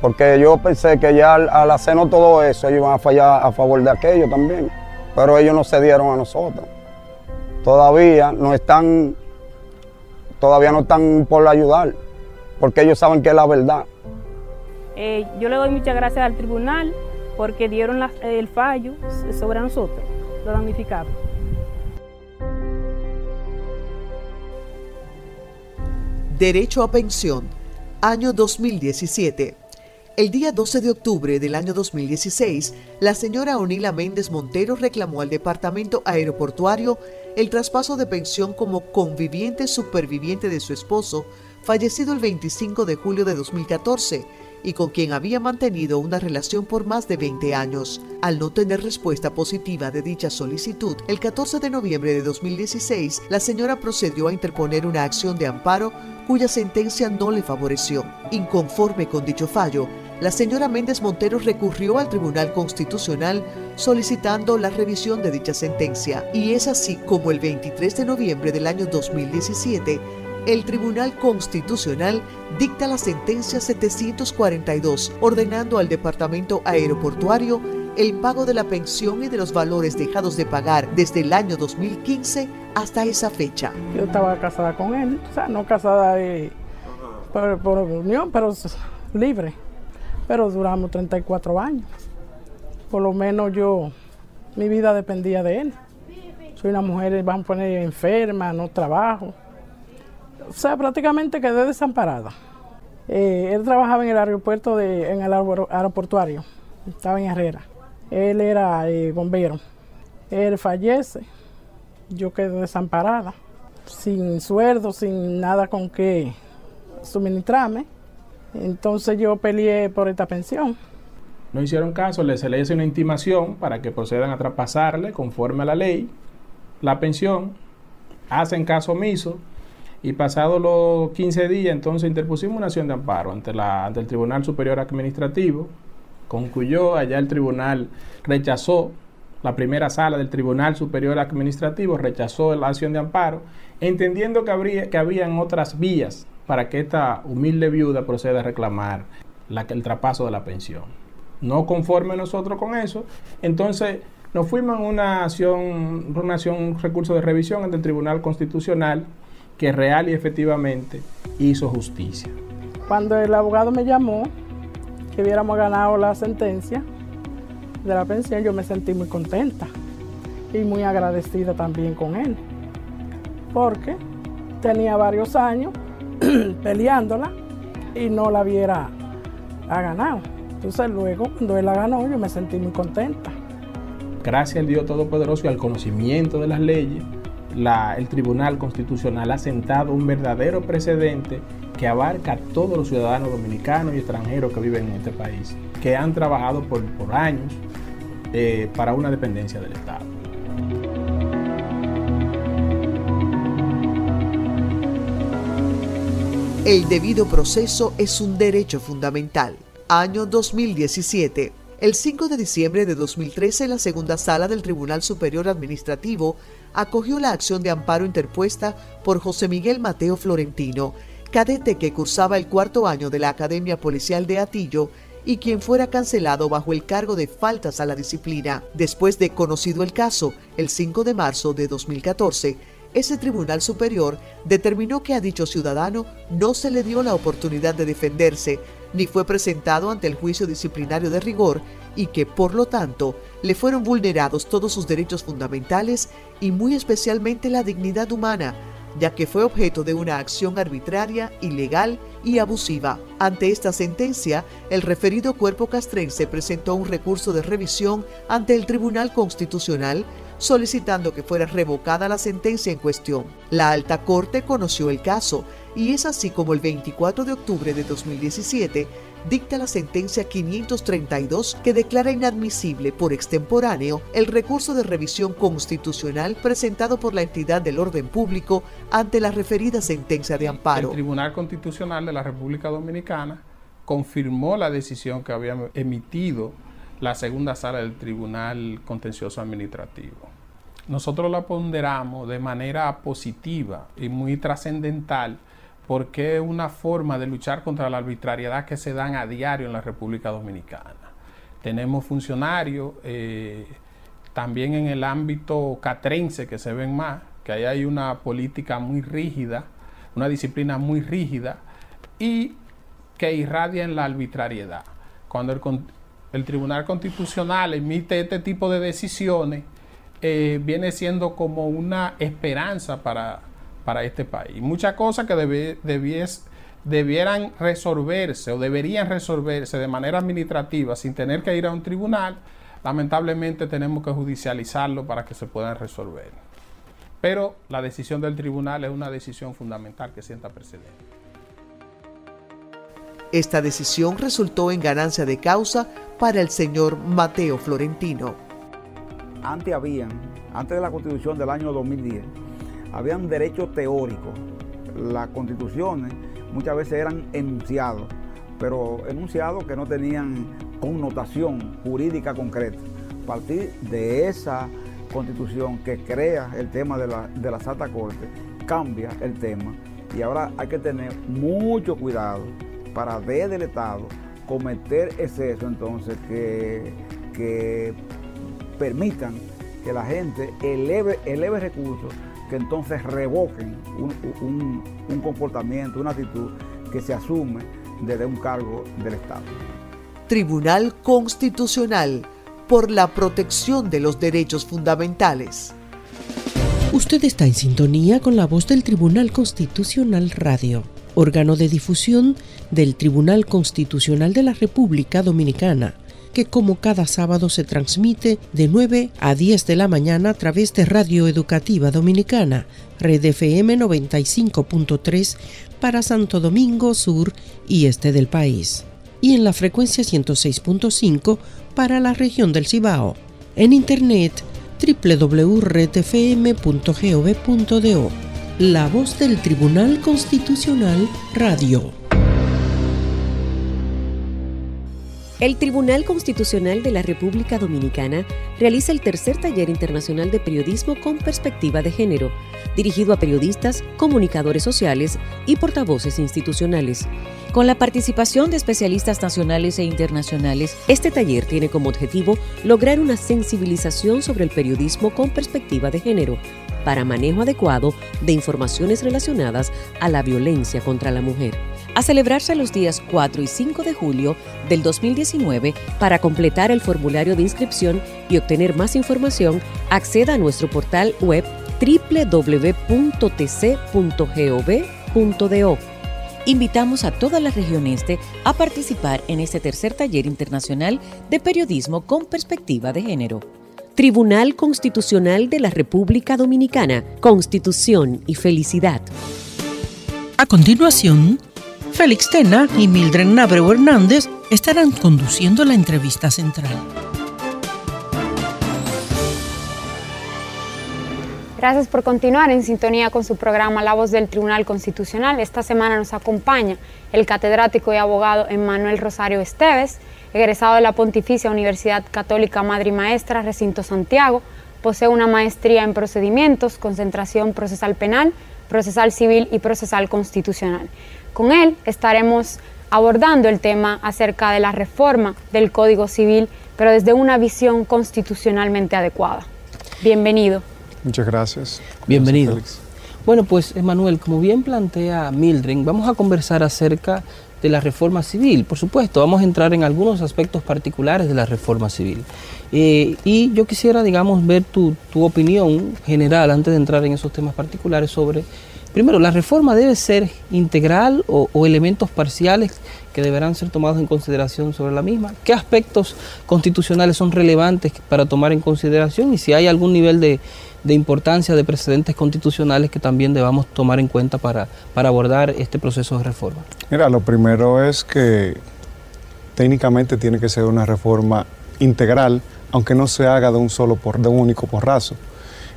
porque yo pensé que ya al, al hacernos todo eso ellos iban a fallar a favor de aquello también, pero ellos no se dieron a nosotros. Todavía no están, todavía no están por ayudar, porque ellos saben que es la verdad. Eh, yo le doy muchas gracias al tribunal porque dieron la- el fallo sobre nosotros, los damnificados. Derecho a pensión, año 2017. El día 12 de octubre del año 2016, la señora Onila Méndez Montero reclamó al Departamento Aeroportuario el traspaso de pensión como conviviente superviviente de su esposo, fallecido el 25 de julio de 2014, y con quien había mantenido una relación por más de 20 años. Al no tener respuesta positiva de dicha solicitud, el 14 de noviembre de 2016, la señora procedió a interponer una acción de amparo cuya sentencia no le favoreció. Inconforme con dicho fallo, la señora Méndez Montero recurrió al Tribunal Constitucional solicitando la revisión de dicha sentencia. Y es así como el 23 de noviembre del año 2017, el Tribunal Constitucional dicta la sentencia 742, ordenando al Departamento Aeroportuario el pago de la pensión y de los valores dejados de pagar desde el año 2015 hasta esa fecha. Yo estaba casada con él, o sea, no casada eh, por, por unión, pero libre. Pero duramos 34 años. Por lo menos yo, mi vida dependía de él. Soy una mujer, vamos a poner enferma, no trabajo. O sea, prácticamente quedé desamparada. Eh, él trabajaba en el aeropuerto, de, en el aero- aeroportuario, estaba en Herrera. Él era eh, bombero. Él fallece, yo quedé desamparada, sin sueldo, sin nada con que suministrarme. Entonces yo peleé por esta pensión. No hicieron caso, se le hizo una intimación para que procedan a traspasarle conforme a la ley la pensión, hacen caso omiso y pasados los 15 días entonces interpusimos una acción de amparo ante, la, ante el Tribunal Superior Administrativo, concluyó, allá el tribunal rechazó, la primera sala del Tribunal Superior Administrativo rechazó la acción de amparo, entendiendo que, habría, que habían otras vías para que esta humilde viuda proceda a reclamar la, el traspaso de la pensión. No conforme nosotros con eso, entonces nos fuimos en una acción, una acción, un recurso de revisión ante el Tribunal Constitucional que real y efectivamente hizo justicia. Cuando el abogado me llamó, que hubiéramos ganado la sentencia de la pensión, yo me sentí muy contenta y muy agradecida también con él, porque tenía varios años *clears throat* peleándola y no la hubiera ha ganado. Entonces luego, cuando él la ganó, yo me sentí muy contenta. Gracias al Dios Todopoderoso y al conocimiento de las leyes, el Tribunal Constitucional ha sentado un verdadero precedente que abarca a todos los ciudadanos dominicanos y extranjeros que viven en este país, que han trabajado por, por años eh, para una dependencia del Estado. El debido proceso es un derecho fundamental. Año 2017. El 5 de diciembre de 2013, la segunda sala del Tribunal Superior Administrativo acogió la acción de amparo interpuesta por José Miguel Mateo Florentino, cadete que cursaba el cuarto año de la Academia Policial de Atillo y quien fuera cancelado bajo el cargo de faltas a la disciplina. Después de conocido el caso, el 5 de marzo de 2014, ese tribunal superior determinó que a dicho ciudadano no se le dio la oportunidad de defenderse, ni fue presentado ante el juicio disciplinario de rigor y que, por lo tanto, le fueron vulnerados todos sus derechos fundamentales y muy especialmente la dignidad humana, ya que fue objeto de una acción arbitraria, ilegal y abusiva. Ante esta sentencia, el referido cuerpo castrense presentó un recurso de revisión ante el Tribunal Constitucional solicitando que fuera revocada la sentencia en cuestión. La alta corte conoció el caso y es así como el 24 de octubre de 2017 dicta la sentencia 532 que declara inadmisible por extemporáneo el recurso de revisión constitucional presentado por la entidad del orden público ante la referida sentencia de amparo. El Tribunal Constitucional de la República Dominicana confirmó la decisión que había emitido la segunda sala del Tribunal Contencioso Administrativo. Nosotros la ponderamos de manera positiva y muy trascendental porque es una forma de luchar contra la arbitrariedad que se dan a diario en la República Dominicana. Tenemos funcionarios eh, también en el ámbito catrense que se ven más, que ahí hay una política muy rígida, una disciplina muy rígida y que irradia en la arbitrariedad. Cuando el, el Tribunal Constitucional emite este tipo de decisiones, eh, viene siendo como una esperanza para, para este país. Muchas cosas que debieran resolverse o deberían resolverse de manera administrativa sin tener que ir a un tribunal, lamentablemente tenemos que judicializarlo para que se puedan resolver. Pero la decisión del tribunal es una decisión fundamental que sienta precedente. Esta decisión resultó en ganancia de causa para el señor Mateo Florentino. Antes habían, antes de la constitución del año 2010, habían derechos teóricos. Las constituciones muchas veces eran enunciados, pero enunciados que no tenían connotación jurídica concreta. A partir de esa constitución que crea el tema de la, de la Santa Corte, cambia el tema y ahora hay que tener mucho cuidado para desde el Estado cometer exceso entonces que, que permitan que la gente eleve, eleve recursos que entonces revoquen un, un comportamiento, una actitud que se asume desde un cargo del Estado. Tribunal Constitucional por la protección de los derechos fundamentales. Usted está en sintonía con la voz del Tribunal Constitucional Radio, órgano de difusión del Tribunal Constitucional de la República Dominicana, que como cada sábado se transmite de 9 a 10 de la mañana a través de Radio Educativa Dominicana, Red FM 95.3 para Santo Domingo Sur y Este del país, y en la frecuencia 106.5 para la región del Cibao. En internet www.redfm.gov.do. La voz del Tribunal Constitucional Radio. El Tribunal Constitucional de la República Dominicana realiza el tercer taller internacional de periodismo con perspectiva de género, dirigido a periodistas, comunicadores sociales y portavoces institucionales. Con la participación de especialistas nacionales e internacionales, este taller tiene como objetivo lograr una sensibilización sobre el periodismo con perspectiva de género para manejo adecuado de informaciones relacionadas a la violencia contra la mujer a celebrarse los días 4 y 5 de julio del 2019. Para completar el formulario de inscripción y obtener más información, acceda a nuestro portal web www.tc.gov.do. Invitamos a toda la región este a participar en este tercer taller internacional de periodismo con perspectiva de género. Tribunal Constitucional de la República Dominicana, Constitución y Felicidad. A continuación, Félix Tena y Mildred Nabreu Hernández estarán conduciendo la entrevista central. Gracias por continuar en sintonía con su programa La Voz del Tribunal Constitucional. Esta semana nos acompaña el catedrático y abogado Emmanuel Rosario Esteves, egresado de la Pontificia Universidad Católica Madre y Maestra Recinto Santiago. Posee una maestría en procedimientos, concentración procesal penal, procesal civil y procesal constitucional. Con él estaremos abordando el tema acerca de la reforma del Código Civil, pero desde una visión constitucionalmente adecuada. Bienvenido. Muchas gracias. Bienvenido. Bueno, pues Emanuel, como bien plantea Mildred, vamos a conversar acerca de la reforma civil. Por supuesto, vamos a entrar en algunos aspectos particulares de la reforma civil. Eh, y yo quisiera, digamos, ver tu, tu opinión general antes de entrar en esos temas particulares sobre Primero, ¿la reforma debe ser integral o, elementos parciales que deberán ser tomados en consideración sobre la misma? ¿Qué aspectos constitucionales son relevantes para tomar en consideración? Y si hay algún nivel de, importancia de precedentes constitucionales que también debamos tomar en cuenta para, para abordar este proceso de reforma. Mira, lo primero es que técnicamente tiene que ser una reforma integral, aunque no se haga de un solo por, de un único porrazo.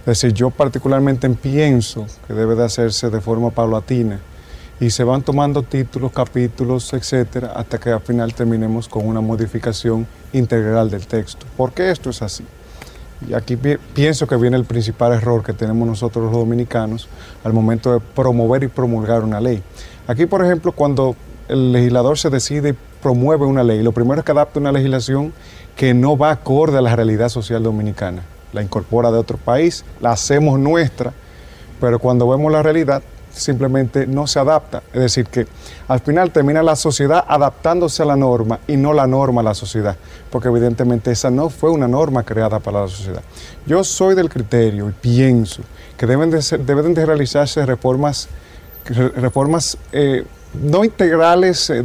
Es decir, yo particularmente pienso que debe de hacerse de forma paulatina y se van tomando títulos, capítulos, etcétera, hasta que al final terminemos con una modificación integral del texto. ¿Por qué esto es así? Y aquí pienso que viene el principal error que tenemos nosotros los dominicanos al momento de promover y promulgar una ley. Aquí, por ejemplo, cuando el legislador se decide y promueve una ley, lo primero es que adapta una legislación que no va acorde a la realidad social dominicana. La incorpora de otro país, la hacemos nuestra, pero cuando vemos la realidad simplemente no se adapta. Es decir, que al final termina la sociedad adaptándose a la norma y no la norma a la sociedad, porque evidentemente esa no fue una norma creada para la sociedad. Yo soy del criterio y pienso que deben de, deben de realizarse reformas, reformas eh, no integrales eh,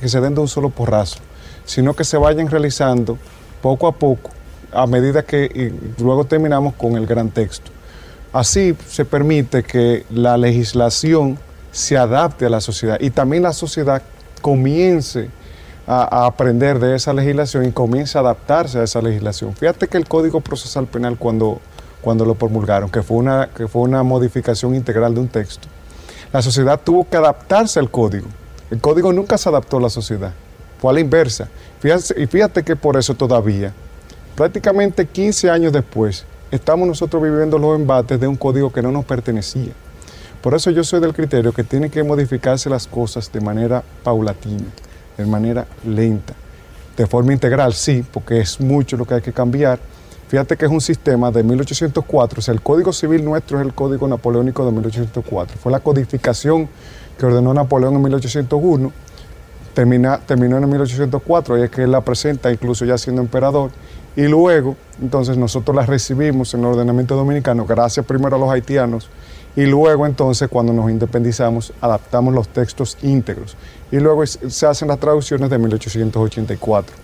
que se den de un solo porrazo, sino que se vayan realizando poco a poco a medida que luego terminamos con el gran texto. Así se permite que la legislación se adapte a la sociedad y también la sociedad comience a, aprender de esa legislación y comience a adaptarse a esa legislación. Fíjate que el Código Procesal Penal cuando, cuando lo promulgaron, que fue, una, que fue una modificación integral de un texto, la sociedad tuvo que adaptarse al código. El código nunca se adaptó a la sociedad, fue a la inversa. y fíjate que por eso todavía, prácticamente 15 años después, estamos nosotros viviendo los embates de un código que no nos pertenecía. Por eso yo soy del criterio que tienen que modificarse las cosas de manera paulatina, de manera lenta, de forma integral, sí, porque es mucho lo que hay que cambiar. Fíjate que es un sistema de 1804, o sea, el Código Civil nuestro es el Código Napoleónico de 1804. Fue la codificación que ordenó Napoleón en 1801, termina, terminó en 1804, y es que él la presenta incluso ya siendo emperador, y luego, entonces nosotros las recibimos en el ordenamiento dominicano, gracias primero a los haitianos, y luego entonces cuando nos independizamos adaptamos los textos íntegros. Y luego se hacen las traducciones de 1884.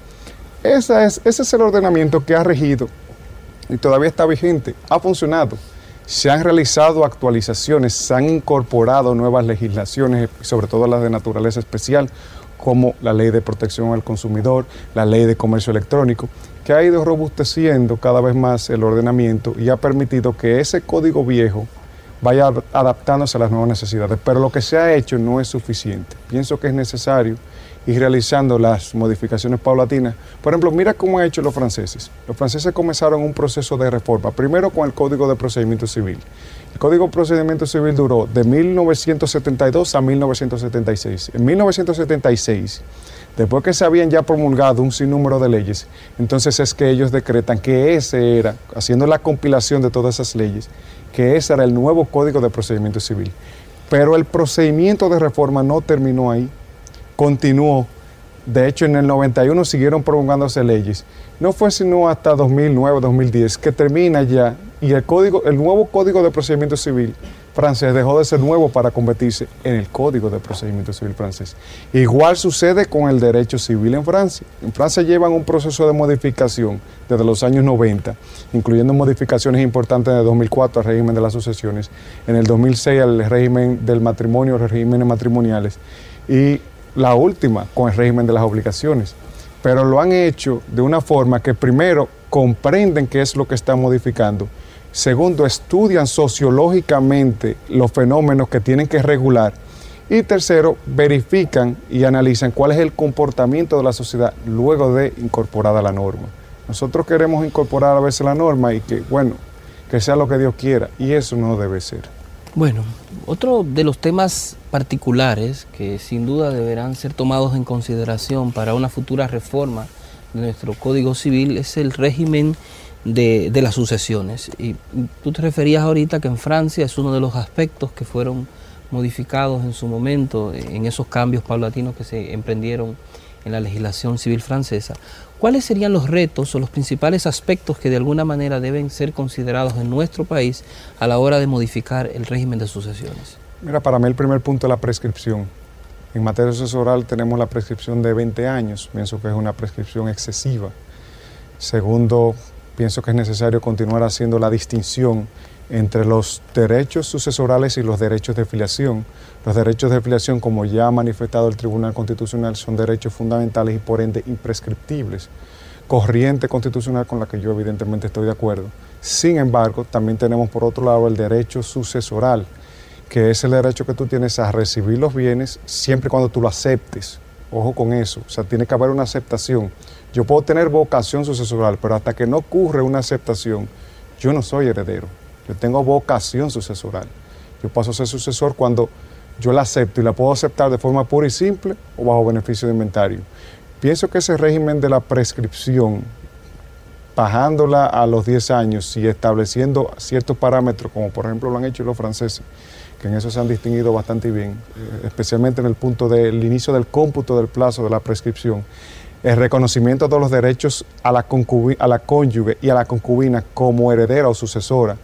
Esa es, ese es el ordenamiento que ha regido y todavía está vigente, ha funcionado. Se han realizado actualizaciones, se han incorporado nuevas legislaciones, sobre todo las de naturaleza especial, como la ley de protección al consumidor, la ley de comercio electrónico, que ha ido robusteciendo cada vez más el ordenamiento y ha permitido que ese código viejo vaya adaptándose a las nuevas necesidades. Pero lo que se ha hecho no es suficiente. Pienso que es necesario ir realizando las modificaciones paulatinas. Por ejemplo, mira cómo han hecho los franceses. Los franceses comenzaron un proceso de reforma, primero con el Código de Procedimiento Civil. El Código de Procedimiento Civil duró de 1972 a 1976. En 1976 Después que se habían ya promulgado un sinnúmero de leyes, entonces es que ellos decretan que ese era, haciendo la compilación de todas esas leyes, que ese era el nuevo Código de Procedimiento Civil. Pero el procedimiento de reforma no terminó ahí, continuó. De hecho, en el 91 siguieron promulgándose leyes. No fue sino hasta 2009, 2010 que termina ya y el, código, el nuevo Código de Procedimiento Civil francés dejó de ser nuevo para convertirse en el Código de Procedimiento Civil francés. Igual sucede con el derecho civil en Francia. En Francia llevan un proceso de modificación desde los años 90, incluyendo modificaciones importantes en el 2004 al régimen de las sucesiones, en el 2006 al régimen del matrimonio, los regímenes matrimoniales, y la última con el régimen de las obligaciones. Pero lo han hecho de una forma que primero comprenden qué es lo que están modificando Segundo, estudian sociológicamente los fenómenos que tienen que regular. Y tercero, verifican y analizan cuál es el comportamiento de la sociedad luego de incorporada la norma. Nosotros queremos incorporar a veces la norma y que, bueno, que sea lo que Dios quiera. Y eso no debe ser. Bueno, otro de los temas particulares que sin duda deberán ser tomados en consideración para una futura reforma de nuestro Código Civil es el régimen de, las sucesiones. Y tú te referías ahorita que en Francia es uno de los aspectos que fueron modificados en su momento, en esos cambios paulatinos que se emprendieron en la legislación civil francesa. ¿Cuáles serían los retos o los principales aspectos que de alguna manera deben ser considerados en nuestro país a la hora de modificar el régimen de sucesiones? Mira, para mí el primer punto es la prescripción. En materia sucesoral tenemos la prescripción de 20 años, pienso que es una prescripción excesiva. Segundo, pienso que es necesario continuar haciendo la distinción entre los derechos sucesorales y los derechos de filiación. Los derechos de filiación, como ya ha manifestado el Tribunal Constitucional, son derechos fundamentales y por ende imprescriptibles. Corriente constitucional con la que yo evidentemente estoy de acuerdo. Sin embargo, también tenemos por otro lado el derecho sucesoral, que es el derecho que tú tienes a recibir los bienes siempre y cuando tú lo aceptes. Ojo con eso, o sea, tiene que haber una aceptación. Yo puedo tener vocación sucesoral, pero hasta que no ocurre una aceptación, yo no soy heredero. Yo tengo vocación sucesoral. Yo paso a ser sucesor cuando yo la acepto y la puedo aceptar de forma pura y simple o bajo beneficio de inventario. Pienso que ese régimen de la prescripción, bajándola a los 10 años y estableciendo ciertos parámetros, como por ejemplo lo han hecho los franceses, que en eso se han distinguido bastante bien, eh, especialmente en el punto del inicio del cómputo del plazo de la prescripción, el reconocimiento de los derechos a la, a la cónyuge y a la concubina como heredera o sucesora,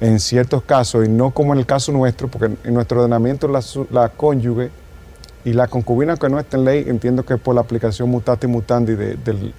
en ciertos casos, y no como en el caso nuestro, porque en nuestro ordenamiento la, la cónyuge y la concubina que no está en ley, entiendo que por la aplicación mutati mutandi del,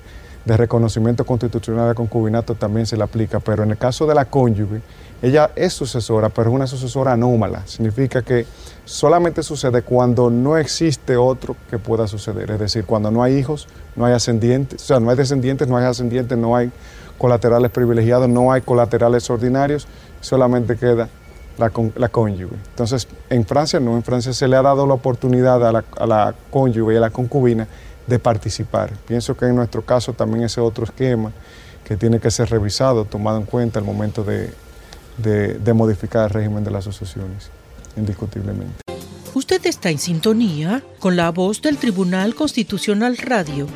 reconocimiento constitucional del concubinato también se le aplica, pero en el caso de la cónyuge, ella es sucesora, pero es una sucesora anómala. Significa que solamente sucede cuando no existe otro que pueda suceder. Es decir, cuando no hay hijos, no hay ascendientes, o sea, no hay descendientes, no hay ascendientes, no hay colaterales privilegiados, no hay colaterales ordinarios, solamente queda la, la, cónyuge. Entonces, en Francia no, en Francia se le ha dado la oportunidad a la, a la, cónyuge y a la concubina de participar. Pienso que en nuestro caso también ese otro esquema que tiene que ser revisado, tomado en cuenta al momento de, de, modificar el régimen de las asociaciones, indiscutiblemente. Usted está en sintonía con la voz del Tribunal Constitucional Radio.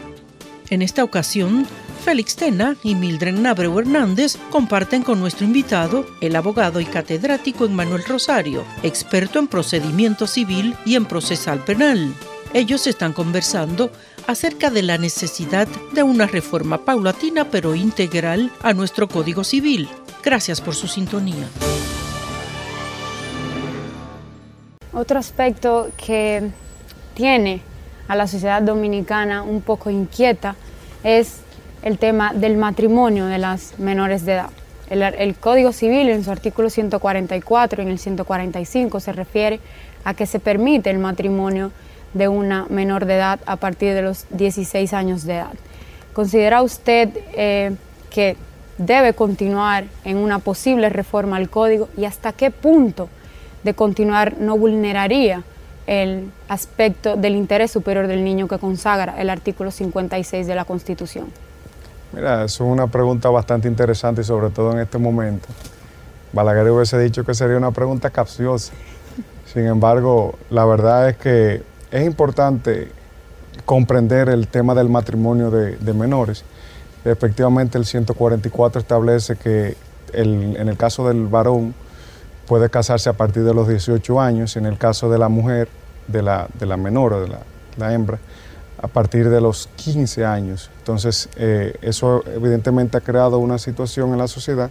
En esta ocasión, Félix Tena y Mildred Nabreu Hernández comparten con nuestro invitado, el abogado y catedrático Emmanuel Rosario, experto en procedimiento civil y en procesal penal. Ellos están conversando acerca de la necesidad de una reforma paulatina pero integral a nuestro Código Civil. Gracias por su sintonía. Otro aspecto que tiene a la sociedad dominicana un poco inquieta es el tema del matrimonio de las menores de edad. El, el, Código Civil en su artículo 144 y en el 145 se refiere a que se permite el matrimonio de una menor de edad a partir de los 16 años de edad. ¿Considera usted eh, que debe continuar en una posible reforma al código y hasta qué punto de continuar no vulneraría el aspecto del interés superior del niño que consagra el artículo 56 de la Constitución? Mira, es una pregunta bastante interesante y sobre todo en este momento. Balaguer hubiese dicho que sería una pregunta capciosa. Sin embargo, la verdad es que es importante comprender el tema del matrimonio de, menores. Efectivamente, el 144 establece que en el caso del varón puede casarse a partir de los 18 años y en el caso de la mujer, de la, de la menor o de la, hembra, a partir de los 15 años. Entonces, eh, eso evidentemente ha creado una situación en la sociedad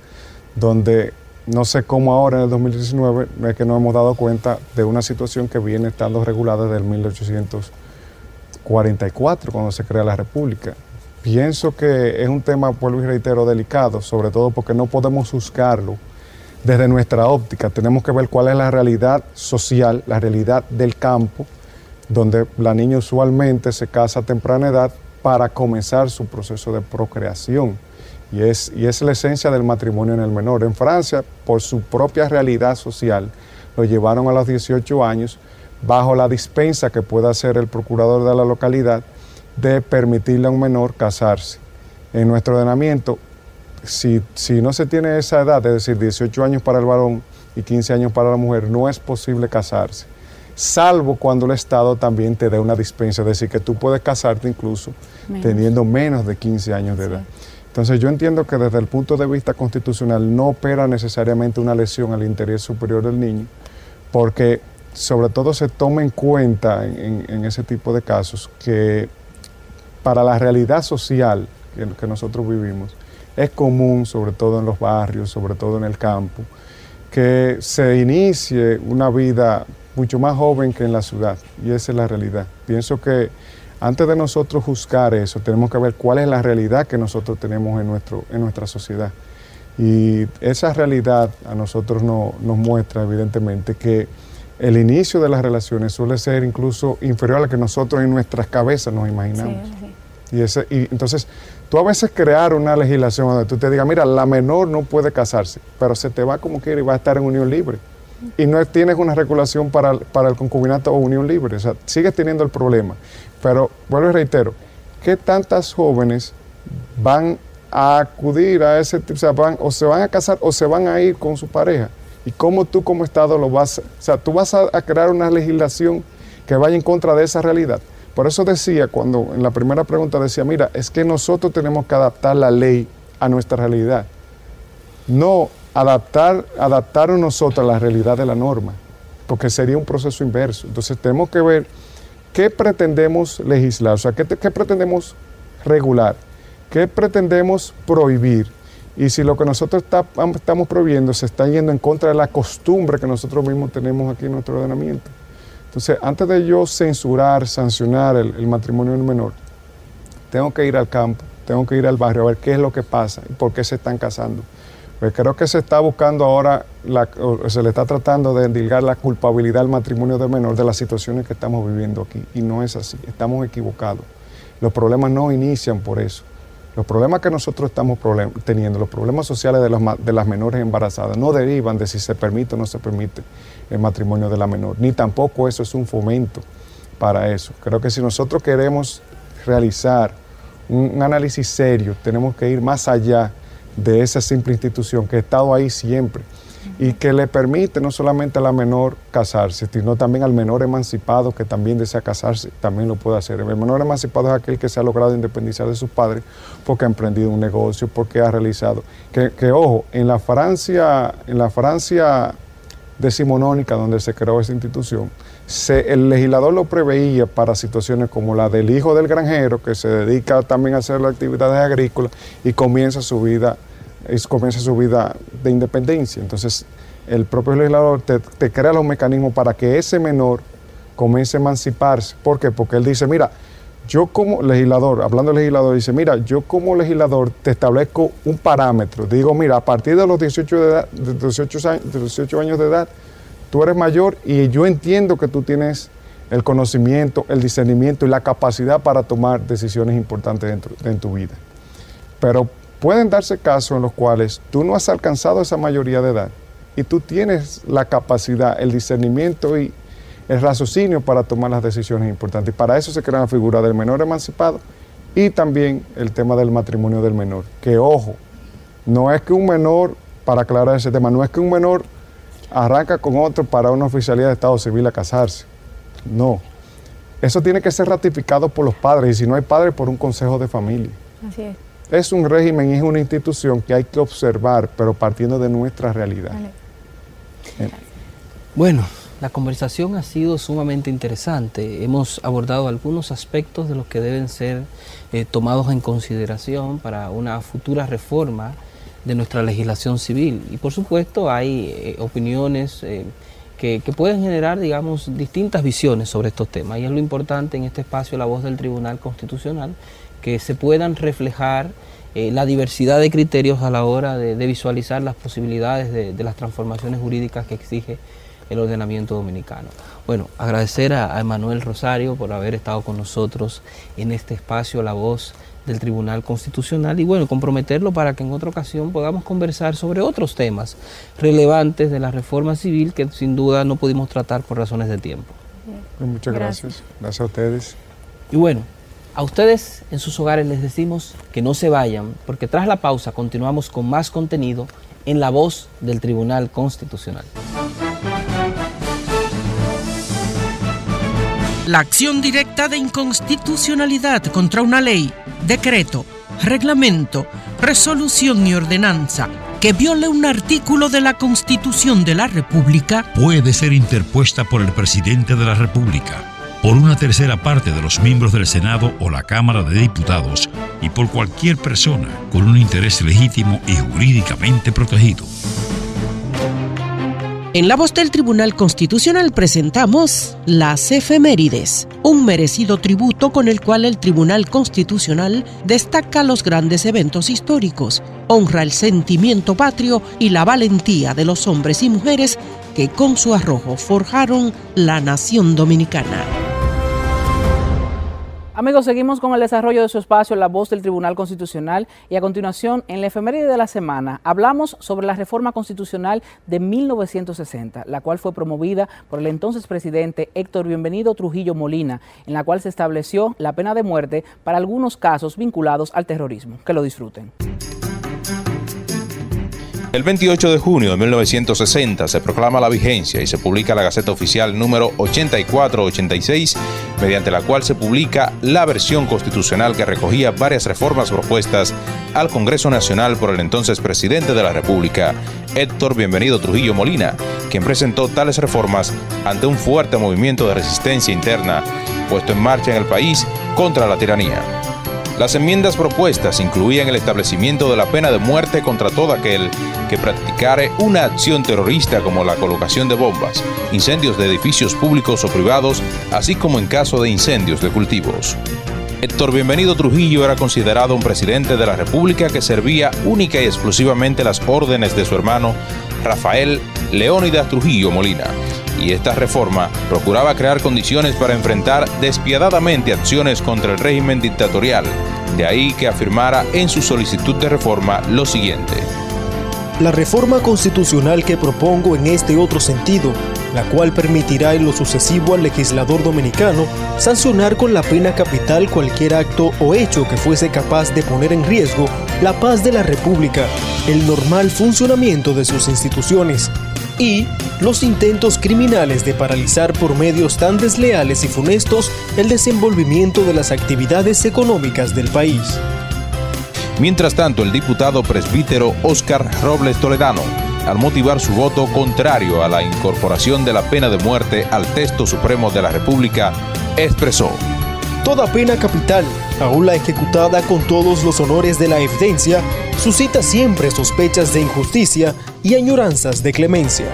donde no sé cómo ahora en el 2019 es que nos hemos dado cuenta de una situación que viene estando regulada desde el 1844, cuando se crea la República. Pienso que es un tema, vuelvo y reitero, delicado, sobre todo porque no podemos juzgarlo desde nuestra óptica. Tenemos que ver cuál es la realidad social, la realidad del campo, donde la niña usualmente se casa a temprana edad para comenzar su proceso de procreación y es, y es la esencia del matrimonio en el menor. En Francia, por su propia realidad social, lo llevaron a los 18 años bajo la dispensa que pueda hacer el procurador de la localidad de permitirle a un menor casarse. En nuestro ordenamiento, si, si no se tiene esa edad, es decir, 18 años para el varón y 15 años para la mujer, no es posible casarse, salvo cuando el Estado también te dé una dispensa, es decir, que tú puedes casarte incluso teniendo menos de 15 años de edad. Entonces yo entiendo que desde el punto de vista constitucional no opera necesariamente una lesión al interés superior del niño, porque sobre todo se toma en cuenta en, ese tipo de casos que para la realidad social que, que nosotros vivimos, es común, sobre todo en los barrios, sobre todo en el campo, que se inicie una vida mucho más joven que en la ciudad, y esa es la realidad. Pienso que antes de nosotros juzgar eso, tenemos que ver cuál es la realidad que nosotros tenemos en, nuestro, en nuestra sociedad. Y esa realidad a nosotros nos muestra evidentemente que el inicio de las relaciones suele ser incluso inferior a lo que nosotros en nuestras cabezas nos imaginamos. Y, ese, y entonces, tú a veces crear una legislación donde tú te digas, mira, la menor no puede casarse, pero se te va como quiera y va a estar en unión libre. y no tienes una regulación para, para el concubinato o unión libre. O sea, sigues teniendo el problema. Pero vuelvo y reitero, ¿qué tantas jóvenes van a acudir a ese tipo, o, sea, van, o se van a casar o se van a ir con su pareja? ¿Y cómo tú como Estado lo vas. O sea, tú vas a, a crear una legislación que vaya en contra de esa realidad. Por eso decía, cuando en la primera pregunta decía, mira, es que nosotros tenemos que adaptar la ley a nuestra realidad. No adaptar, adaptar nosotros a la realidad de la norma, porque sería un proceso inverso. Entonces tenemos que ver qué pretendemos legislar, o sea, qué, qué pretendemos regular, qué pretendemos prohibir. Y si lo que nosotros está, estamos prohibiendo se está yendo en contra de la costumbre que nosotros mismos tenemos aquí en nuestro ordenamiento. Entonces, antes de yo censurar, sancionar el, matrimonio del menor, tengo que ir al campo, tengo que ir al barrio a ver qué es lo que pasa y por qué se están casando. Pues creo que se está buscando ahora, se le está tratando de endilgar la culpabilidad al matrimonio del menor de las situaciones que estamos viviendo aquí. Y no es así, estamos equivocados. Los problemas no inician por eso. Los problemas que nosotros estamos teniendo, los problemas sociales de, de las menores embarazadas, no derivan de si se permite o no se permite el matrimonio de la menor, ni tampoco eso es un fomento para eso. Creo que si nosotros queremos realizar un análisis serio, tenemos que ir más allá de esa simple institución que ha estado ahí siempre y que le permite no solamente a la menor casarse, sino también al menor emancipado que también desea casarse, también lo puede hacer. El menor emancipado es aquel que se ha logrado independizar de sus padres porque ha emprendido un negocio, porque ha realizado. Que, que ojo, en la Francia, en la Francia decimonónica donde se creó esa institución, se, el legislador lo preveía para situaciones como la del hijo del granjero, que se dedica también a hacer las actividades agrícolas y comienza su vida comienza su vida de independencia. Entonces, el propio legislador te, crea los mecanismos para que ese menor comience a emanciparse. ¿Por qué? Porque él dice, mira, yo como legislador, hablando de legislador, dice, mira, yo como legislador te establezco un parámetro. Digo, mira, a partir de los 18, de edad, de 18, años, de 18 años de edad, tú eres mayor y yo entiendo que tú tienes el conocimiento, el discernimiento y la capacidad para tomar decisiones importantes dentro, en tu vida. Pero pueden darse casos en los cuales tú no has alcanzado esa mayoría de edad y tú tienes la capacidad, el discernimiento y el raciocinio para tomar las decisiones importantes. Y para eso se crea la figura del menor emancipado y también el tema del matrimonio del menor. Que ojo, no es que un menor, para aclarar ese tema, no es que un menor arranca con otro para una oficialidad de Estado civil a casarse. No. Eso tiene que ser ratificado por los padres y si no hay padres, por un consejo de familia. Así es es un régimen y es una institución que hay que observar, pero partiendo de nuestra realidad. Vale. Eh, Bueno, la conversación ha sido sumamente interesante. Hemos abordado algunos aspectos de los que deben ser eh, tomados en consideración para una futura reforma de nuestra legislación civil. Y por supuesto hay eh, opiniones eh, que, que, pueden generar, digamos, distintas visiones sobre estos temas. Y es lo importante en este espacio, la voz del Tribunal Constitucional, que se puedan reflejar eh, la diversidad de criterios a la hora de, de visualizar las posibilidades de, de, las transformaciones jurídicas que exige el ordenamiento dominicano. Bueno, agradecer a, a Emanuel Rosario por haber estado con nosotros en este espacio, la voz del Tribunal Constitucional y bueno, comprometerlo para que en otra ocasión podamos conversar sobre otros temas relevantes de la reforma civil que sin duda no pudimos tratar por razones de tiempo. Muchas gracias. Gracias, gracias a ustedes. Y bueno, a ustedes en sus hogares les decimos que no se vayan, porque tras la pausa continuamos con más contenido en la voz del Tribunal Constitucional. La acción directa de inconstitucionalidad contra una ley, decreto, reglamento, resolución y ordenanza que viole un artículo de la Constitución de la República puede ser interpuesta por el presidente de la República por una tercera parte de los miembros del Senado o la Cámara de Diputados y por cualquier persona con un interés legítimo y jurídicamente protegido. En la voz del Tribunal Constitucional presentamos las efemérides, un merecido tributo con el cual el Tribunal Constitucional destaca los grandes eventos históricos, honra el sentimiento patrio y la valentía de los hombres y mujeres que con su arrojo forjaron la nación dominicana. Amigos, seguimos con el desarrollo de su espacio La Voz del Tribunal Constitucional y a continuación, en la efeméride de la semana, hablamos sobre la reforma constitucional de 1960, la cual fue promovida por el entonces presidente Héctor Bienvenido Trujillo Molina, en la cual se estableció la pena de muerte para algunos casos vinculados al terrorismo. Que lo disfruten. El 28 de junio de 1960 se proclama la vigencia y se publica la Gaceta Oficial número 8486, mediante la cual se publica la versión constitucional que recogía varias reformas propuestas al Congreso Nacional por el entonces presidente de la República, Héctor Bienvenido Trujillo Molina, quien presentó tales reformas ante un fuerte movimiento de resistencia interna puesto en marcha en el país contra la tiranía. Las enmiendas propuestas incluían el establecimiento de la pena de muerte contra todo aquel que practicare una acción terrorista como la colocación de bombas, incendios de edificios públicos o privados, así como en caso de incendios de cultivos. Héctor Bienvenido Trujillo era considerado un presidente de la República que servía única y exclusivamente las órdenes de su hermano Rafael Leónidas Trujillo Molina, y esta reforma procuraba crear condiciones para enfrentar despiadadamente acciones contra el régimen dictatorial. De ahí que afirmara en su solicitud de reforma lo siguiente. La reforma constitucional que propongo en este otro sentido, la cual permitirá en lo sucesivo al legislador dominicano sancionar con la pena capital cualquier acto o hecho que fuese capaz de poner en riesgo la paz de la República, el normal funcionamiento de sus instituciones, y los intentos criminales de paralizar por medios tan desleales y funestos el desenvolvimiento de las actividades económicas del país. Mientras tanto, el diputado presbítero Óscar Robles Toledano, al motivar su voto contrario a la incorporación de la pena de muerte al texto supremo de la República, expresó, Toda pena capital, la ejecutada con todos los honores de la evidencia, suscita siempre sospechas de injusticia y añoranzas de clemencia.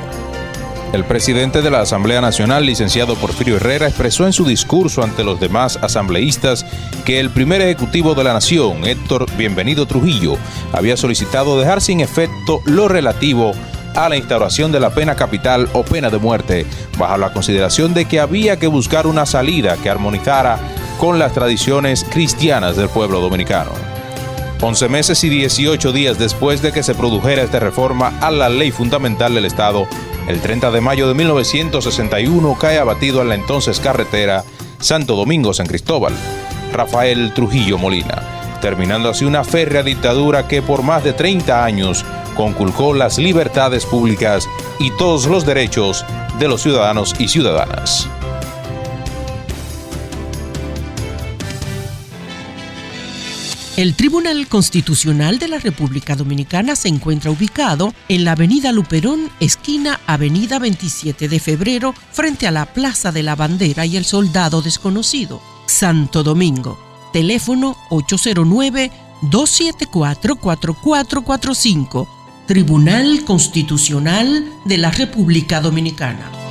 El presidente de la Asamblea Nacional, licenciado Porfirio Herrera, expresó en su discurso ante los demás asambleístas que el primer ejecutivo de la nación, Héctor Bienvenido Trujillo, había solicitado dejar sin efecto lo relativo a la instauración de la pena capital o pena de muerte, bajo la consideración de que había que buscar una salida que armonizara con las tradiciones cristianas del pueblo dominicano. 11 meses y 18 días después de que se produjera esta reforma a la ley fundamental del Estado, el 30 de mayo de 1961 cae abatido en la entonces carretera Santo Domingo San Cristóbal, Rafael Trujillo Molina, terminando así una férrea dictadura que por más de 30 años conculcó las libertades públicas y todos los derechos de los ciudadanos y ciudadanas. El Tribunal Constitucional de la República Dominicana se encuentra ubicado en la Avenida Luperón, esquina Avenida 27 de Febrero, frente a la Plaza de la Bandera y el Soldado Desconocido, Santo Domingo. Teléfono 809-274-4445. Tribunal Constitucional de la República Dominicana.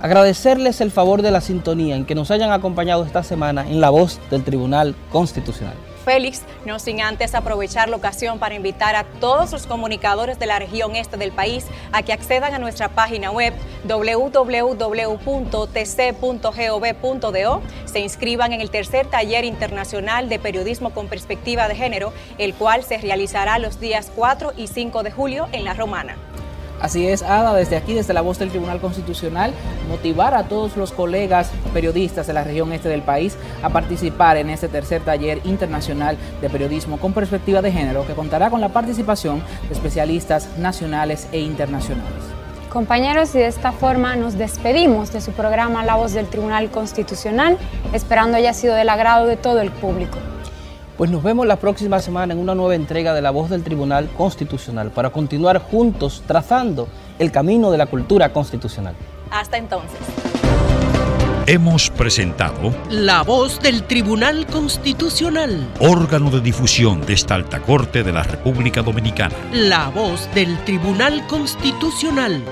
Agradecerles el favor de la sintonía en que nos hayan acompañado esta semana en la voz del Tribunal Constitucional. Félix, no sin antes aprovechar la ocasión para invitar a todos los comunicadores de la región este del país a que accedan a nuestra página web www.tc.gov.do, se inscriban en el tercer taller internacional de periodismo con perspectiva de género, el cual se realizará los días 4 y 5 de julio en La Romana. Así es, Ada, desde aquí, desde la voz del Tribunal Constitucional, motivar a todos los colegas periodistas de la región este del país a participar en este tercer taller internacional de periodismo con perspectiva de género que contará con la participación de especialistas nacionales e internacionales. Compañeros, y de esta forma nos despedimos de su programa La Voz del Tribunal Constitucional, esperando haya sido del agrado de todo el público. Pues nos vemos la próxima semana en una nueva entrega de La Voz del Tribunal Constitucional para continuar juntos trazando el camino de la cultura constitucional. Hasta entonces. Hemos presentado La Voz del Tribunal Constitucional. órgano de difusión de esta alta corte de la República Dominicana. La Voz del Tribunal Constitucional.